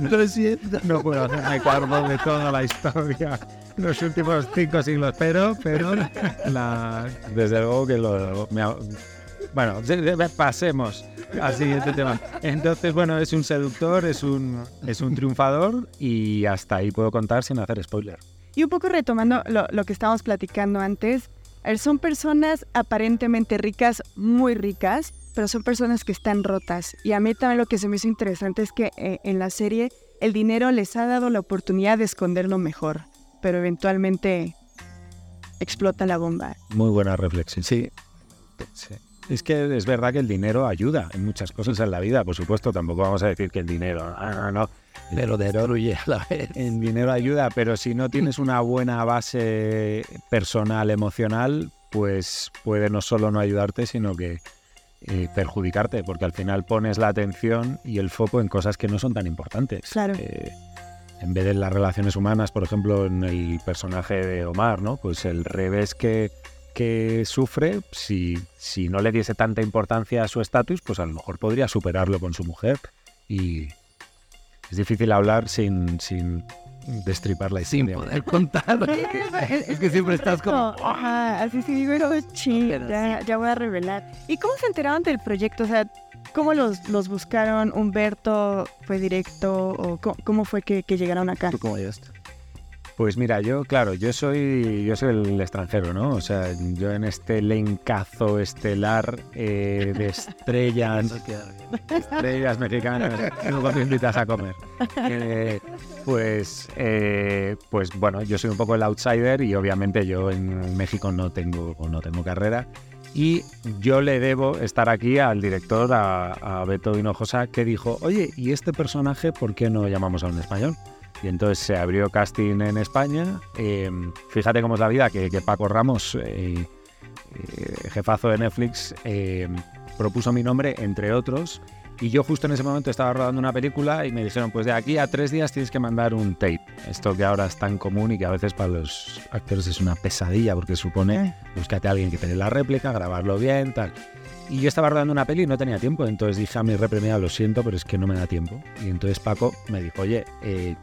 Speaker 8: (laughs) Lo siento. No puedo hacerme cargo de toda la historia. Los últimos cinco siglos, pero, pero, la, desde luego que lo, me ha- bueno, de- de- pasemos al siguiente tema. Entonces, bueno, es un seductor, es un, es un triunfador y hasta ahí puedo contar sin hacer spoiler.
Speaker 5: Y un poco retomando lo, lo que estábamos platicando antes, son personas aparentemente ricas, muy ricas, pero son personas que están rotas. Y a mí también lo que se me hizo interesante es que eh, en la serie el dinero les ha dado la oportunidad de esconderlo mejor, pero eventualmente explota la bomba.
Speaker 8: Muy buena reflexión.
Speaker 9: Sí.
Speaker 8: Es que es verdad que el dinero ayuda en muchas cosas en la vida, por supuesto. Tampoco vamos a decir que el dinero, no.
Speaker 9: Pero destruye a la vez.
Speaker 8: El dinero ayuda, pero si no tienes una buena base personal, emocional, pues puede no solo no ayudarte, sino que eh, perjudicarte, porque al final pones la atención y el foco en cosas que no son tan importantes.
Speaker 5: Claro.
Speaker 8: Eh, en vez de en las relaciones humanas, por ejemplo, en el personaje de Omar, ¿no? Pues el revés que, que sufre, si, si no le diese tanta importancia a su estatus, pues a lo mejor podría superarlo con su mujer. Y es difícil hablar sin, sin destripar la
Speaker 9: Sin
Speaker 8: historia.
Speaker 9: poder contar. (laughs) es que siempre estás como...
Speaker 5: Ajá, así sí digo, "Oh, ching, ya, ya voy a revelar. ¿Y cómo se enteraron del proyecto? O sea, ¿cómo los, los buscaron? ¿Humberto fue directo? ¿O cómo, cómo fue que, que llegaron acá?
Speaker 9: ¿Tú cómo llegaste?
Speaker 8: Pues mira, yo, claro, yo soy, yo soy el extranjero, ¿no? O sea, yo en este lencazo estelar eh, de estrellas, (laughs) estrellas mexicanas, luego te invitas a comer. Eh, pues, eh, pues bueno, yo soy un poco el outsider y obviamente yo en México no tengo, no tengo carrera. Y yo le debo estar aquí al director, a, a Beto Hinojosa, que dijo, oye, ¿y este personaje por qué no llamamos a un español? Y entonces se abrió casting en España. Eh, fíjate cómo es la vida, que, que Paco Ramos, eh, eh, jefazo de Netflix, eh, propuso mi nombre, entre otros. Y yo justo en ese momento estaba rodando una película y me dijeron, pues de aquí a tres días tienes que mandar un tape. Esto que ahora es tan común y que a veces para los actores es una pesadilla porque supone, búscate a alguien que te dé la réplica, grabarlo bien, tal. Y yo estaba rodando una peli y no tenía tiempo, entonces dije a mi repremida, lo siento, pero es que no me da tiempo. Y entonces Paco me dijo, oye, eh,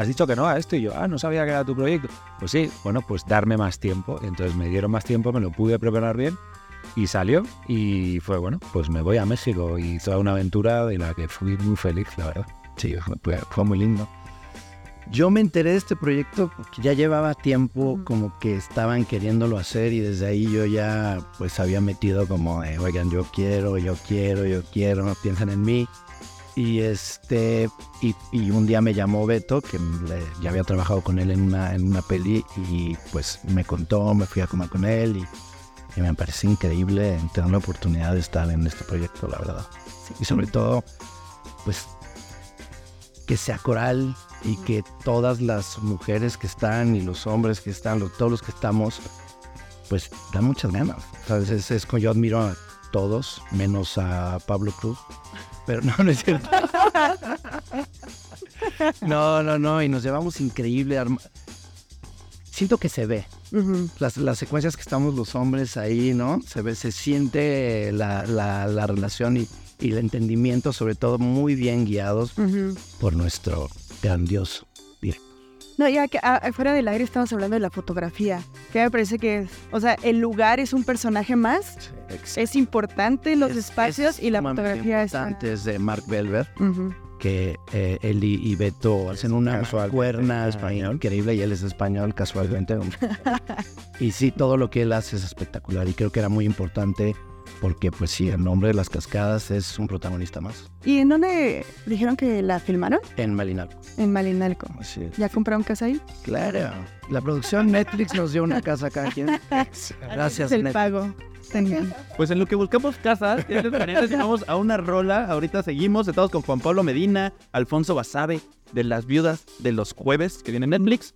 Speaker 8: has dicho que no a esto y yo, ah, no sabía que era tu proyecto. Pues sí, bueno, pues darme más tiempo. Entonces me dieron más tiempo, me lo pude preparar bien y salió. Y fue bueno, pues me voy a México y toda una aventura de la que fui muy feliz, la verdad.
Speaker 9: Sí, fue, fue muy lindo. Yo me enteré de este proyecto porque ya llevaba tiempo como que estaban queriéndolo hacer y desde ahí yo ya pues había metido como, oigan, yo quiero, yo quiero, yo quiero, piensan en mí. Y este y, y un día me llamó Beto, que le- ya había trabajado con él en una, en una peli y pues me contó, me fui a comer con él y, y me parece increíble tener la oportunidad de estar en este proyecto, la verdad. Y sobre todo, pues que sea coral y que todas las mujeres que están y los hombres que están, los- todos los que estamos, pues dan muchas ganas. ¿Sabes? Es, es yo admiro a todos, menos a Pablo Cruz. Pero no, no es cierto. No, no, no, y nos llevamos increíble. arma- Siento que se ve. Las, las secuencias que estamos los hombres ahí, ¿no? Se ve, se siente la, la- la relación y, y el entendimiento, sobre todo muy bien guiados por nuestro grandioso.
Speaker 5: No, ya que ah, fuera del aire estamos hablando de la fotografía, que me parece que es, o sea, el lugar es un personaje más, es importante los
Speaker 9: Es-
Speaker 5: espacios
Speaker 9: es
Speaker 5: y la fotografía
Speaker 9: es de Mark Belver, que eh, él y, y Beto hacen una cuerna español increíble y él es español casualmente. (laughs) y sí, todo lo que él hace es espectacular y creo que era muy importante porque pues sí, el nombre de las cascadas es un protagonista más
Speaker 5: ¿Y en dónde dijeron que la filmaron?
Speaker 9: en Malinalco.
Speaker 5: En Malinalco.
Speaker 9: Así es.
Speaker 5: ¿Ya compraron casa ahí?
Speaker 9: Claro, la producción Netflix nos dio una casa acá. ¿quién? (laughs) Gracias,
Speaker 5: el
Speaker 9: Netflix.
Speaker 5: pago. Tenían.
Speaker 4: Pues en lo que buscamos casas, ¿qué les parece si vamos a una rola. Ahorita seguimos, estamos con Juan Pablo Medina, Alfonso Basabe, de las viudas de los jueves, que viene en Netflix.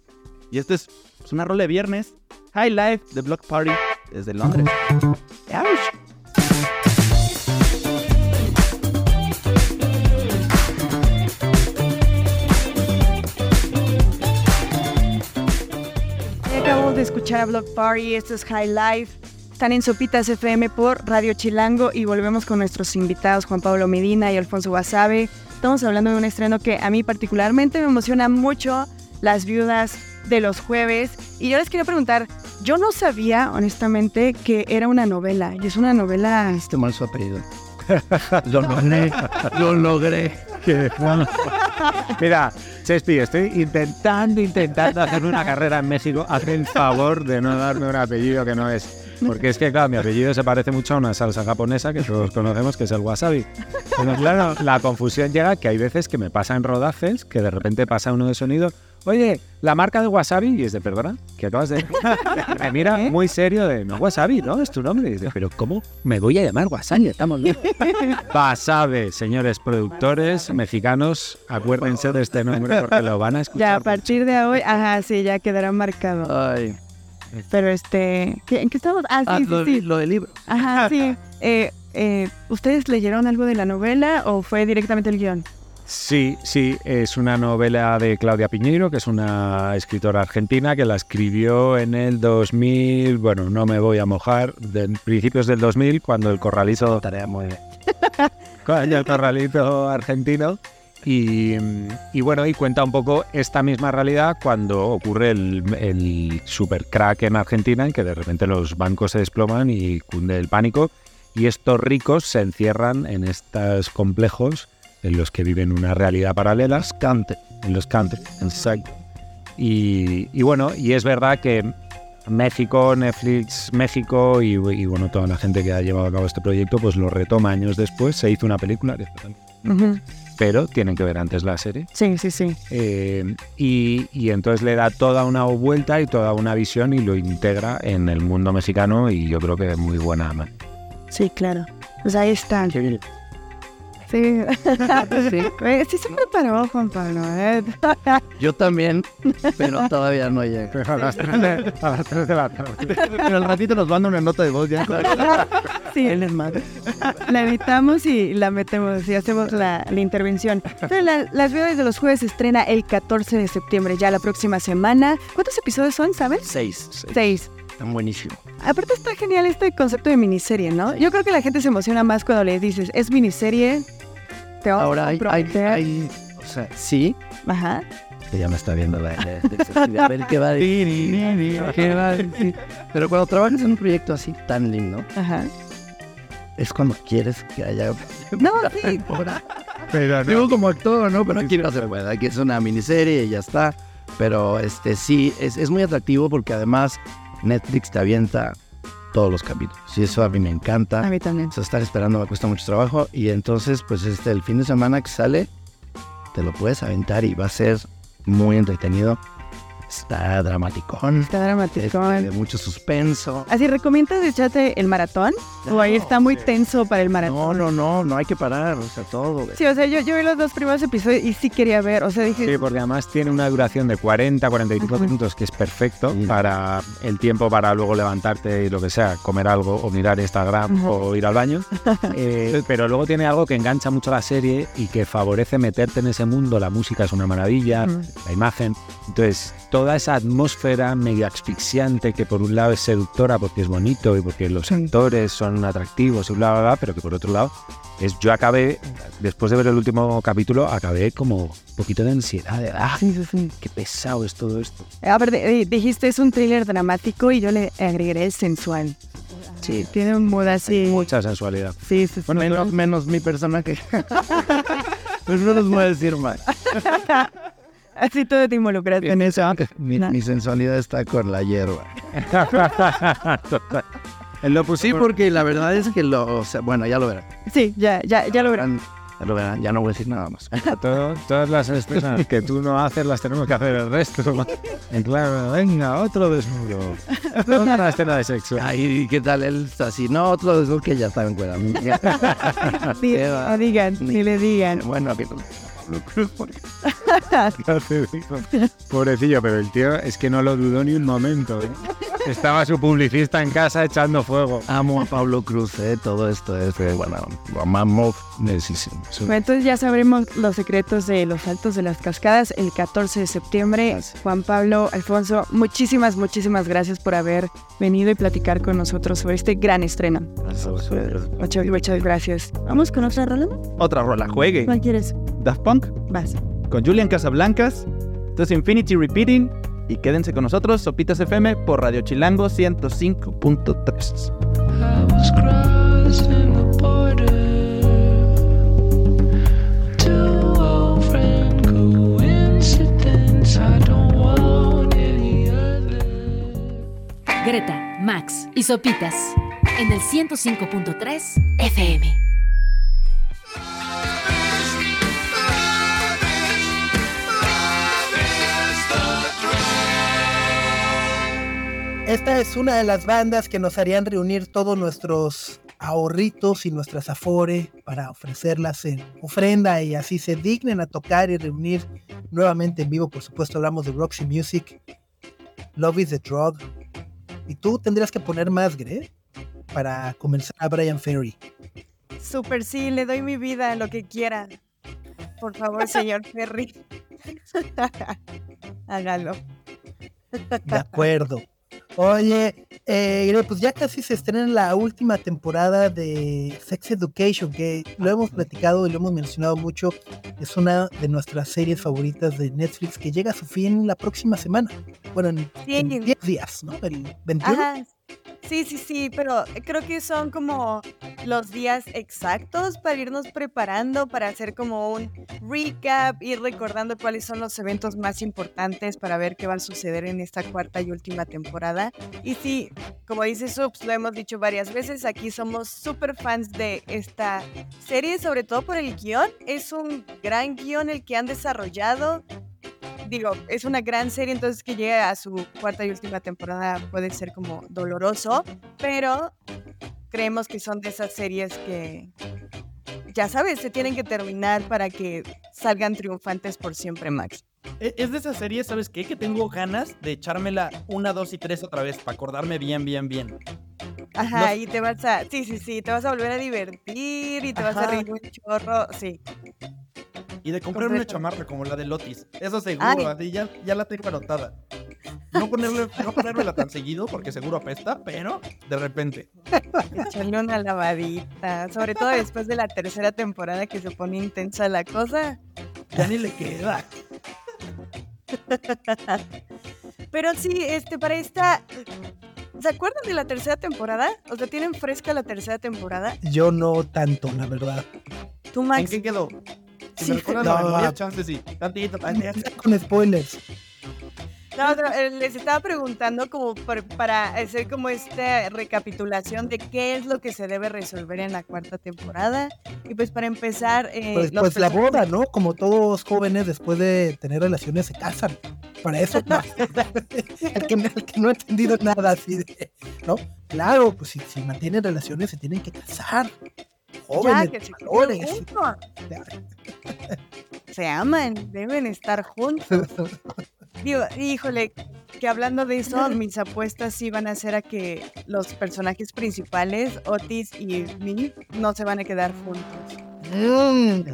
Speaker 4: Y este es pues, una rola de viernes. High Life de Block Party desde Londres.
Speaker 5: Acabamos de escuchar a Block Party, esto es High Life. Están en Sopitas FM por Radio Chilango y volvemos con nuestros invitados Juan Pablo Medina y Alfonso Wasabe. Estamos hablando de un estreno que a mí particularmente me emociona mucho, Las Viudas de los Jueves. Y yo les quería preguntar, yo no sabía honestamente que era una novela y es una novela...
Speaker 9: Este mal su apellido. (laughs) lo logré, lo logré.
Speaker 8: Mira, Chespi, estoy intentando, intentando hacer una carrera en México. Haz el favor de no darme un apellido que no es. Porque es que, claro, mi apellido se parece mucho a una salsa japonesa que todos conocemos, que es el wasabi. Pero claro, la confusión llega que hay veces que me pasa en rodajes que de repente pasa uno de sonido. Oye, la marca de wasabi, y es de perdona, que acabas de. (laughs) Me mira muy serio de no wasabi, ¿no? Es tu nombre. Y dice, pero ¿cómo me voy a llamar wasabi? Estamos locos. (laughs) Wasabe, señores productores mexicanos, acuérdense de este nombre porque lo van a escuchar.
Speaker 5: Ya a partir de hoy, ajá, sí, ya quedará marcado.
Speaker 9: Ay,
Speaker 5: Pero este, ¿qué- ¿en qué estamos? Ah, sí,
Speaker 9: ah,
Speaker 5: sí,
Speaker 9: lo,
Speaker 5: sí.
Speaker 9: lo del libro.
Speaker 5: Ajá, sí. (laughs) Eh, eh, ¿Ustedes leyeron algo de la novela o fue directamente el guion?
Speaker 8: Sí, sí, es una novela de Claudia Piñeiro, que es una escritora argentina que la escribió en el 2000, bueno, no me voy a mojar, de principios del 2000, cuando el corralizo, (laughs)
Speaker 9: Tarea muy bien.
Speaker 8: cuando el corralizo argentino. Y, y bueno, y cuenta un poco esta misma realidad cuando ocurre el, el super crack en Argentina y que de repente los bancos se desploman y cunde el pánico. Y estos ricos se encierran en estos complejos en los que viven una realidad paralela
Speaker 9: Cante.
Speaker 8: en los country. Exacto. Y, y bueno, y es verdad que México, Netflix México y, y, bueno, toda la gente que ha llevado a cabo este proyecto, pues lo retoma años después. Se hizo una película, está tan- pero tienen que ver antes la serie.
Speaker 5: Sí, sí, sí.
Speaker 8: Eh, y, y entonces le da toda una vuelta y toda una visión y lo integra en el mundo mexicano y yo creo que es muy buena. man.
Speaker 5: Sí, claro. Pues ahí están.
Speaker 9: Qué bien.
Speaker 5: Sí. (laughs) Eh, sí se preparó, Juan Pablo. ¿eh?
Speaker 9: Yo también, pero todavía no llega.
Speaker 8: a las tres de, a las tres de la tarde.
Speaker 4: Pero al ratito nos manda una nota de voz ya.
Speaker 5: Sí,
Speaker 9: Él es más.
Speaker 5: la editamos y la metemos y hacemos la, la intervención. Pero la- Las Viudas de los Jueves se estrena el 14 de septiembre, ya la próxima semana. ¿Cuántos episodios son, sabes?
Speaker 9: Seis.
Speaker 5: Seis.
Speaker 9: Están buenísimo.
Speaker 5: Aparte está genial este concepto de miniserie, ¿no? Yo creo que la gente se emociona más cuando le dices, es miniserie. Te vamos
Speaker 9: Ahora
Speaker 5: a
Speaker 9: hay, hay,
Speaker 5: comprometer".
Speaker 9: hay- o sea, sí,
Speaker 5: Ajá.
Speaker 9: que ya me está viendo la, la- la- a ver qué va a decir. ¿Qué va a decir? Pero cuando trabajas en un proyecto así tan lindo,
Speaker 5: Ajá.
Speaker 9: es cuando quieres que haya
Speaker 5: No, sí.
Speaker 8: Pero
Speaker 9: Digo como actor, ¿no? Pero aquí no se puede. Aquí es una miniserie y ya está. Pero este sí, es, es muy atractivo porque además Netflix te avienta todos los capítulos. Y eso a mí me encanta.
Speaker 5: A mí también.
Speaker 9: O sea, estar esperando me cuesta mucho trabajo. Y entonces, pues este, el fin de semana que sale, te lo puedes aventar y va a ser muy entretenido. Está dramaticón.
Speaker 5: Está
Speaker 9: este,
Speaker 5: dramático.
Speaker 9: de mucho suspenso.
Speaker 5: Así, ¿recomiendas echarte el maratón? ¿O ahí está muy tenso para el maratón?
Speaker 9: No, no, no, no hay que parar. O sea, todo.
Speaker 5: Sí, o sea, yo, yo vi los dos primeros episodios y sí quería ver. O sea, dije,
Speaker 8: Sí, porque además tiene una duración de 40, 45
Speaker 5: Ujú.
Speaker 8: minutos, que es perfecto
Speaker 9: Sí.
Speaker 8: para el tiempo para luego levantarte y lo que sea, comer algo o mirar Instagram
Speaker 5: Ujú.
Speaker 8: o ir al baño. (laughs) Eh, pero luego tiene algo que engancha mucho a la serie y que favorece meterte en ese mundo. La música es una maravilla,
Speaker 5: Mm.
Speaker 8: la imagen. Entonces, todo toda esa atmósfera medio asfixiante que por un lado es seductora porque es bonito y porque los actores son atractivos y bla, bla, bla, pero que por otro lado es yo acabé, después de ver el último capítulo, acabé como un poquito de ansiedad, de, ah, qué pesado es todo esto.
Speaker 5: A ver, eh, dijiste es un thriller dramático y yo le agregaré sensual. Sí, tiene un mood así.
Speaker 8: Mucha sensualidad.
Speaker 5: Sí, sí, sí.
Speaker 9: menos, menos mi personaje. (laughs) pues no los voy a decir más. (laughs)
Speaker 5: Así todo te involucraste en eso.
Speaker 9: Mi,
Speaker 5: No.
Speaker 9: mi sensualidad está con la hierba.
Speaker 8: En (laughs) lo
Speaker 9: Sí,
Speaker 8: posible.
Speaker 9: porque la verdad es que lo... o sea, bueno, ya lo verán.
Speaker 5: Sí, ya, ya, ya lo verán.
Speaker 9: Ya lo verán, ya no voy a decir nada más. (laughs)
Speaker 8: Todo- todas las escenas que tú no haces las tenemos que hacer el resto. En claro, venga, otro desnudo. Otra (laughs) escena de sexo.
Speaker 9: Ay, ¿qué tal? Él está así. No, otro de esos que ya.
Speaker 5: Ni,
Speaker 9: Qué va.
Speaker 5: no digan, ni le digan.
Speaker 9: Bueno, a (laughs)
Speaker 8: Pobrecillo, pero el tío es que no lo dudó ni un momento. ¿eh? Estaba su publicista en casa echando fuego.
Speaker 9: Amo a Pablo Cruz, ¿eh? Todo esto es, eh, bueno, amamos.
Speaker 5: Bueno, entonces ya sabremos los secretos de los saltos de las cascadas el 14 de septiembre. Juan Pablo, Alfonso, muchísimas, muchísimas gracias por haber venido y platicar con nosotros sobre este gran estreno. Muchas, muchas gracias. Vamos con otra rola.
Speaker 4: Otra rola, juegue.
Speaker 5: ¿Cuál quieres?
Speaker 4: Daft Punk
Speaker 5: Vas.
Speaker 4: con Julian Casablancas. Esto es Infinity Repeating. Y quédense con nosotros, Sopitas FM por Radio Chilango 105.3.
Speaker 3: I was crossing the border. Too often coincidence. I don't want any other.
Speaker 1: Greta, Max y Sopitas en el 105.3 FM.
Speaker 2: Esta es una de las bandas que nos harían reunir todos nuestros ahorritos y nuestras afore para ofrecerlas en ofrenda y así se dignen a tocar y reunir nuevamente en vivo. Por supuesto, hablamos de Roxy Music, Love is the Drug. Y tú tendrías que poner más, Gre, para comenzar a Brian Ferry.
Speaker 5: Super, sí, le doy mi vida, lo que quiera. Por favor, señor (laughs) Ferry. (laughs) Hágalo.
Speaker 2: De acuerdo. Oye, eh, pues ya casi se estrena la última temporada de Sex Education, que lo hemos platicado y lo hemos mencionado mucho. Es una de nuestras series favoritas de Netflix que llega a su fin la próxima semana. Bueno, en
Speaker 5: Sí.
Speaker 2: en 10 días, ¿no? El 21.
Speaker 5: Ajá. Sí, sí, sí, pero creo que son como los días exactos para irnos preparando, para hacer como un recap, ir recordando cuáles son los eventos más importantes para ver qué va a suceder en esta cuarta y última temporada. Y sí, como dice Subs, lo hemos dicho varias veces, aquí somos súper fans de esta serie, sobre todo por el guion. Es un gran guion el que han desarrollado digo, es una gran serie, entonces que llegue a su cuarta y última temporada puede ser como doloroso, pero creemos que son de esas series que, ya sabes, se tienen que terminar para que salgan triunfantes por siempre, Max.
Speaker 4: E- Es de esa serie, ¿sabes qué? Que tengo ganas de echármela una, dos y tres otra vez para acordarme bien, bien, bien.
Speaker 5: Ajá,
Speaker 4: No-
Speaker 5: y te vas a, sí, sí, sí, te vas a volver a divertir y te vas a reír un chorro, sí.
Speaker 4: Y de comprar una chamarra como la de Lotis. Eso seguro,
Speaker 5: Ay.
Speaker 4: así ya, ya la tengo anotada. No, ponerle, no ponérmela tan seguido porque seguro apesta, pero de repente.
Speaker 5: Echarle una lavadita, sobre todo después de la tercera temporada que se pone intensa la cosa.
Speaker 4: Ya ni le queda.
Speaker 5: Pero sí, este, para esta. ¿Se acuerdan de la tercera temporada? O sea, ¿tienen fresca la tercera temporada?
Speaker 2: Yo no tanto, la verdad.
Speaker 5: Tú,
Speaker 4: ¿En
Speaker 5: Max.
Speaker 4: qué quedó? Si
Speaker 5: Sí.
Speaker 4: me recuerdas
Speaker 2: No.
Speaker 4: la memoria, chance sí. Tantito, tantito.
Speaker 2: Con spoilers.
Speaker 5: No, no, eh, les estaba preguntando como por- para hacer como esta recapitulación de qué es lo que se debe resolver en la cuarta temporada. Y pues para empezar, eh,
Speaker 2: Pues, pues la boda, ¿no? Como todos jóvenes después de tener relaciones se casan. Para eso, no. (laughs) el, que, el que no ha entendido nada así de, ¿no? Claro, pues si, si mantienen relaciones se tienen que casar.
Speaker 5: Ya,
Speaker 2: Jóvenes,
Speaker 5: que se
Speaker 2: valores.
Speaker 5: Se aman, deben estar juntos. (laughs) Digo, híjole, que hablando de eso, mis apuestas sí van a ser a que los personajes principales, Otis y Minnie, no se van a quedar juntos.
Speaker 2: Mm,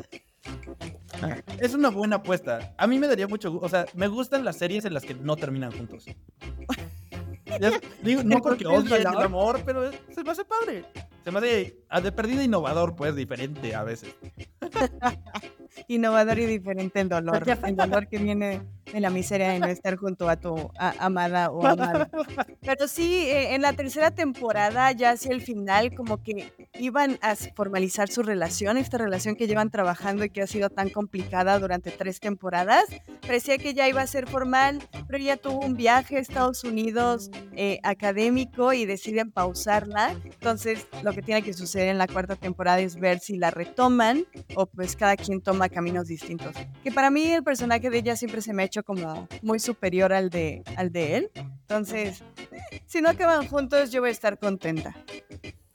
Speaker 4: Es una buena apuesta. A mí me daría mucho gusto. O sea, me gustan las series en las que no terminan juntos. (laughs) Ya digo, no porque
Speaker 5: ¿Encuentras
Speaker 4: odie el amor, pero se me hace padre. Se me hace ah, de perdido innovador, pues, diferente a veces. (laughs)
Speaker 5: Innovador y diferente el dolor. El dolor que viene de la miseria de no estar junto a tu a- amada o amado. Pero sí, eh, en la tercera temporada, ya hacia el final, como que iban a formalizar su relación, esta relación que llevan trabajando y que ha sido tan complicada durante tres temporadas. Parecía que ya iba a ser formal, pero ella tuvo un viaje a Estados Unidos eh, académico y deciden pausarla. Entonces, lo que tiene que suceder en la cuarta temporada es ver si la retoman o pues cada quien toma caminos distintos. Que para mí el personaje de ella siempre se me ha hecho como muy superior al de, al de él. Entonces, eh, si no acaban juntos, yo voy a estar contenta.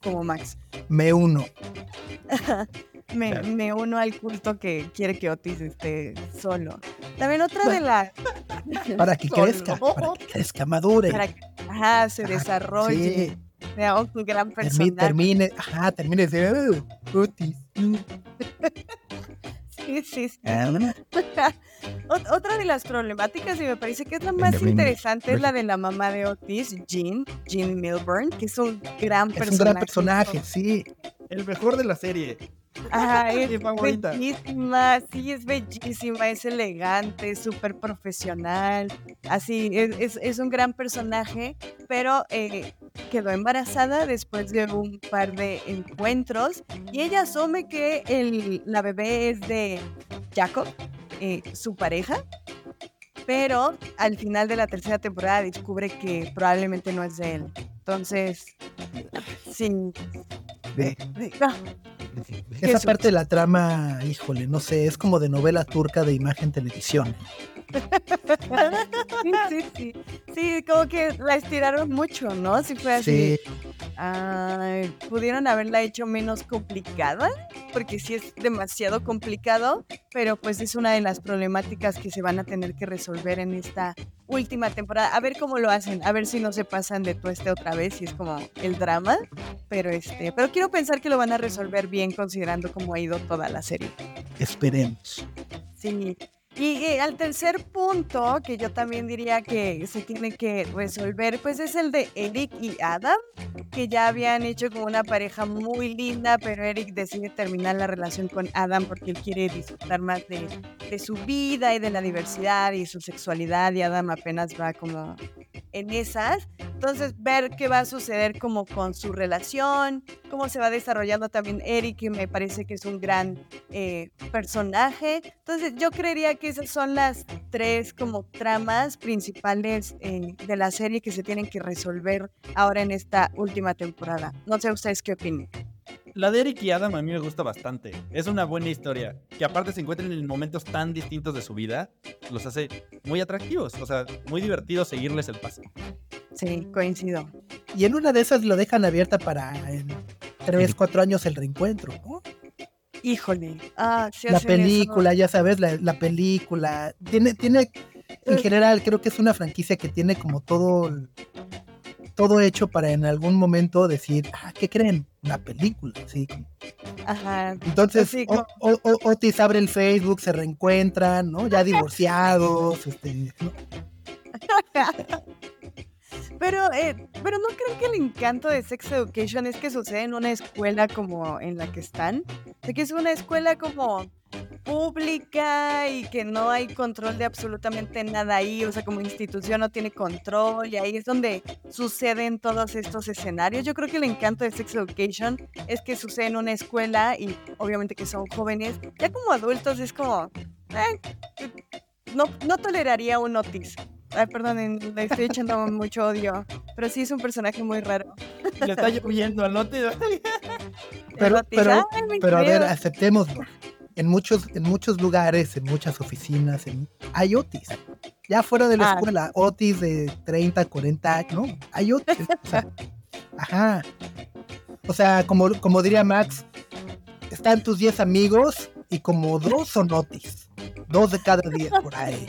Speaker 5: Como Max.
Speaker 2: Me uno. (laughs)
Speaker 5: Me,
Speaker 4: Claro.
Speaker 5: me uno al culto que quiere que Otis esté solo. También otra de las...
Speaker 2: Para que (laughs)
Speaker 4: Solo.
Speaker 2: crezca, para que crezca, madure.
Speaker 5: para que ajá, se desarrolle.
Speaker 2: sí,
Speaker 5: Un gran personaje.
Speaker 2: termine, ajá, termine de "Uh, Otis. mm".
Speaker 5: Sí, sí, sí.
Speaker 2: Ah, (laughs)
Speaker 5: Otra de las problemáticas, y me parece que es la más interesante, es la de la mamá de Otis, Jean, Jean Milburn, que es un gran
Speaker 2: Es
Speaker 5: personaje.
Speaker 2: un gran personaje, sí.
Speaker 4: El mejor de la serie.
Speaker 5: Ajá, (laughs) es bellísima, sí, es bellísima, es elegante, es súper profesional, así, es, es- es un gran personaje, pero eh, quedó embarazada después de un par de encuentros y ella asume que el, la bebé es de Jacob, eh, su pareja, pero al final de la tercera temporada descubre que probablemente no es de él. Entonces, sí.
Speaker 2: Ve.
Speaker 5: Ah,
Speaker 2: Esa
Speaker 5: Jesús.
Speaker 2: parte de la trama, híjole, no sé, es como de novela turca de imagen televisión.
Speaker 5: Sí, (laughs) sí, sí. Sí, como que la estiraron mucho, ¿no? Si fue así.
Speaker 2: Sí,
Speaker 5: Ay, pudieron haberla hecho menos complicada, porque sí es demasiado complicado, pero pues es una de las problemáticas que se van a tener que resolver en esta última temporada. A ver cómo lo hacen, a ver si no se pasan de tueste otra vez, si es como el drama, pero este, pero quiero pensar que lo van a resolver bien considerando cómo ha ido toda la serie.
Speaker 2: esperemos.
Speaker 5: Sí. Y eh, al tercer punto, que yo también diría que se tiene que resolver, pues es el de Eric y Adam, que ya habían hecho como una pareja muy linda, pero Eric decide terminar la relación con Adam porque él quiere disfrutar más de, de su vida y de la diversidad y su sexualidad, y Adam apenas va como en esas. Entonces, ver qué va a suceder como con su relación, cómo se va desarrollando también Eric, que me parece que es un gran eh, personaje. Entonces, yo creería que esas son las tres como tramas principales eh, de la serie que se tienen que resolver ahora en esta última temporada. No sé ustedes qué opinan.
Speaker 4: La de Eric y Adam a mí me gusta bastante. Es una buena historia. Que aparte se encuentran en momentos tan distintos de su vida, los hace muy atractivos. O sea, muy divertido seguirles el paso.
Speaker 5: Sí, coincido.
Speaker 2: Y en una de esas lo dejan abierta para en tres, cuatro años el reencuentro, ¿no?
Speaker 5: Híjole. Ah, sí
Speaker 2: La
Speaker 5: eso.
Speaker 2: película, ya sabes, la, la película. Tiene, tiene, en general, creo que es una franquicia que tiene como todo, el- todo hecho para en algún momento decir, ah, ¿qué creen? Una película, sí.
Speaker 5: Ajá.
Speaker 2: Entonces,
Speaker 5: Sí,
Speaker 2: O- O- O- Otis abre el Facebook, se reencuentran, ¿no? Ya divorciados, este, ¿no? (laughs)
Speaker 5: Pero, eh, pero no creo que el encanto de Sex Education es que sucede en una escuela como en la que están. De que es una escuela como pública y que no hay control de absolutamente nada ahí, o sea, como institución no tiene control y ahí es donde suceden todos estos escenarios. Yo creo que el encanto de Sex Education es que sucede en una escuela y obviamente que son jóvenes. Ya como adultos es como, eh, no, no toleraría un Otis. Ay, perdón, le estoy echando mucho odio, pero sí es un personaje muy raro.
Speaker 4: Le está lloviendo al lote.
Speaker 2: Pero, pero, pero a ver, aceptémoslo. En muchos, en muchos lugares, en muchas oficinas, en- hay Otis. Ya fuera de la
Speaker 5: Ah.
Speaker 2: escuela, Otis de 30, 40 años, ¿no? Hay Otis. o sea, (laughs) ajá. O sea, como, como diría Max, están tus 10 amigos y como dos son Otis. Dos de cada 10 por (laughs) ahí.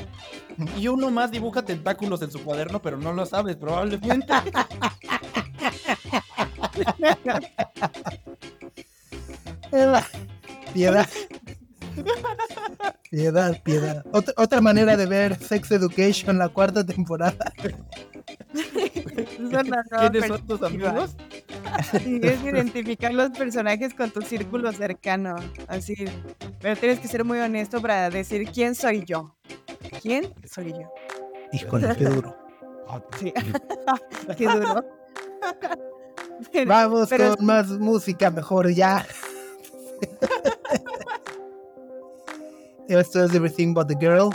Speaker 4: Y uno más dibuja tentáculos en su cuaderno, pero no lo sabes, probablemente. (laughs)
Speaker 2: Piedad. (laughs) (laughs) Piedad, piedad. Otra, otra manera de ver Sex Education, la cuarta temporada.
Speaker 4: ¿Quiénes son tus amigos?
Speaker 5: Sí, es identificar los personajes con tu círculo cercano. Así. Pero tienes que ser muy honesto para decir quién soy yo. ¿Quién soy yo?
Speaker 2: Híjole, qué duro.
Speaker 5: Sí. (laughs) qué duro. Pero-
Speaker 2: Vamos
Speaker 5: pero
Speaker 2: con más música, mejor ya. (laughs) Esto es Everything But the Girl.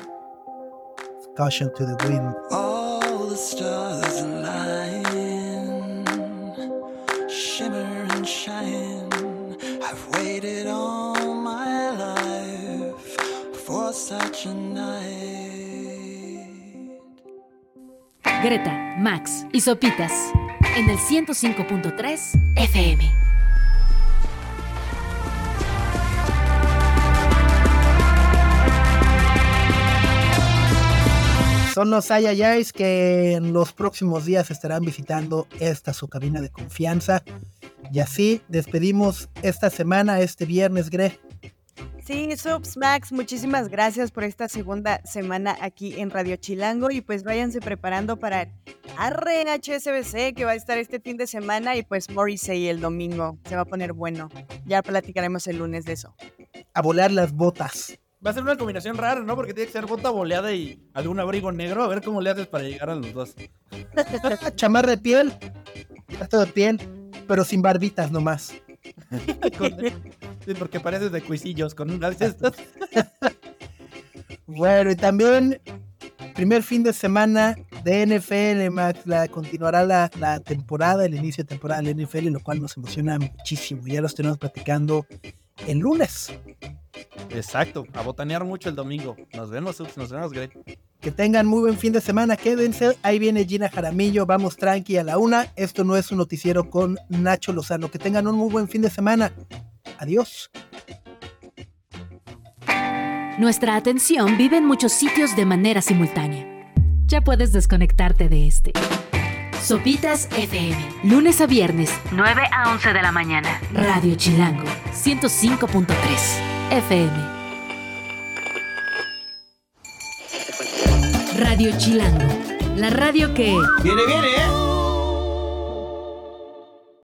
Speaker 2: Caution to the Wind.
Speaker 3: All the stars align, shimmer and shine. I've waited all my life for such a night.
Speaker 1: Greta, Max y Sopitas en el 105.3 FM.
Speaker 2: Son los Ayayais que en los próximos días estarán visitando esta su cabina de confianza. Y así despedimos esta semana, este viernes, Gre.
Speaker 5: Sí, Subs Max, muchísimas gracias por esta segunda semana aquí en Radio Chilango y pues váyanse preparando para Arre HSBC que va a estar este fin de semana y pues Morrissey el domingo. Se va a poner bueno. Ya platicaremos el lunes de eso.
Speaker 2: A volar las botas.
Speaker 4: Va a ser una combinación rara, ¿no? Porque tiene que ser bota boleada y algún abrigo negro. A ver cómo le haces para llegar a los dos. (laughs)
Speaker 2: Chamarra de piel, gato de piel, pero sin barbitas nomás. (laughs)
Speaker 4: Sí, porque pareces de cuisillos con una de estas. (laughs)
Speaker 2: Bueno, y también primer fin de semana de NFL, Max, la, continuará la, la temporada, el inicio de temporada de la NFL, lo cual nos emociona muchísimo. Ya lo tenemos platicando el lunes.
Speaker 4: Exacto, a botanear mucho el domingo. Nos vemos, Subs, nos vemos, Greg.
Speaker 2: Que tengan muy buen fin de semana, quédense. Ahí viene Gina Jaramillo, vamos tranqui a la una. Esto no es un noticiero con Nacho Lozano. Que tengan un muy buen fin de semana. Adiós.
Speaker 1: Nuestra atención vive en muchos sitios de manera simultánea. Ya puedes desconectarte de este. Sopitas FM, lunes a viernes, 9 a 11 de la mañana. Radio Chilango, 105.3 FM. Radio Chilango, la radio que...
Speaker 3: Viene, viene, ¿eh?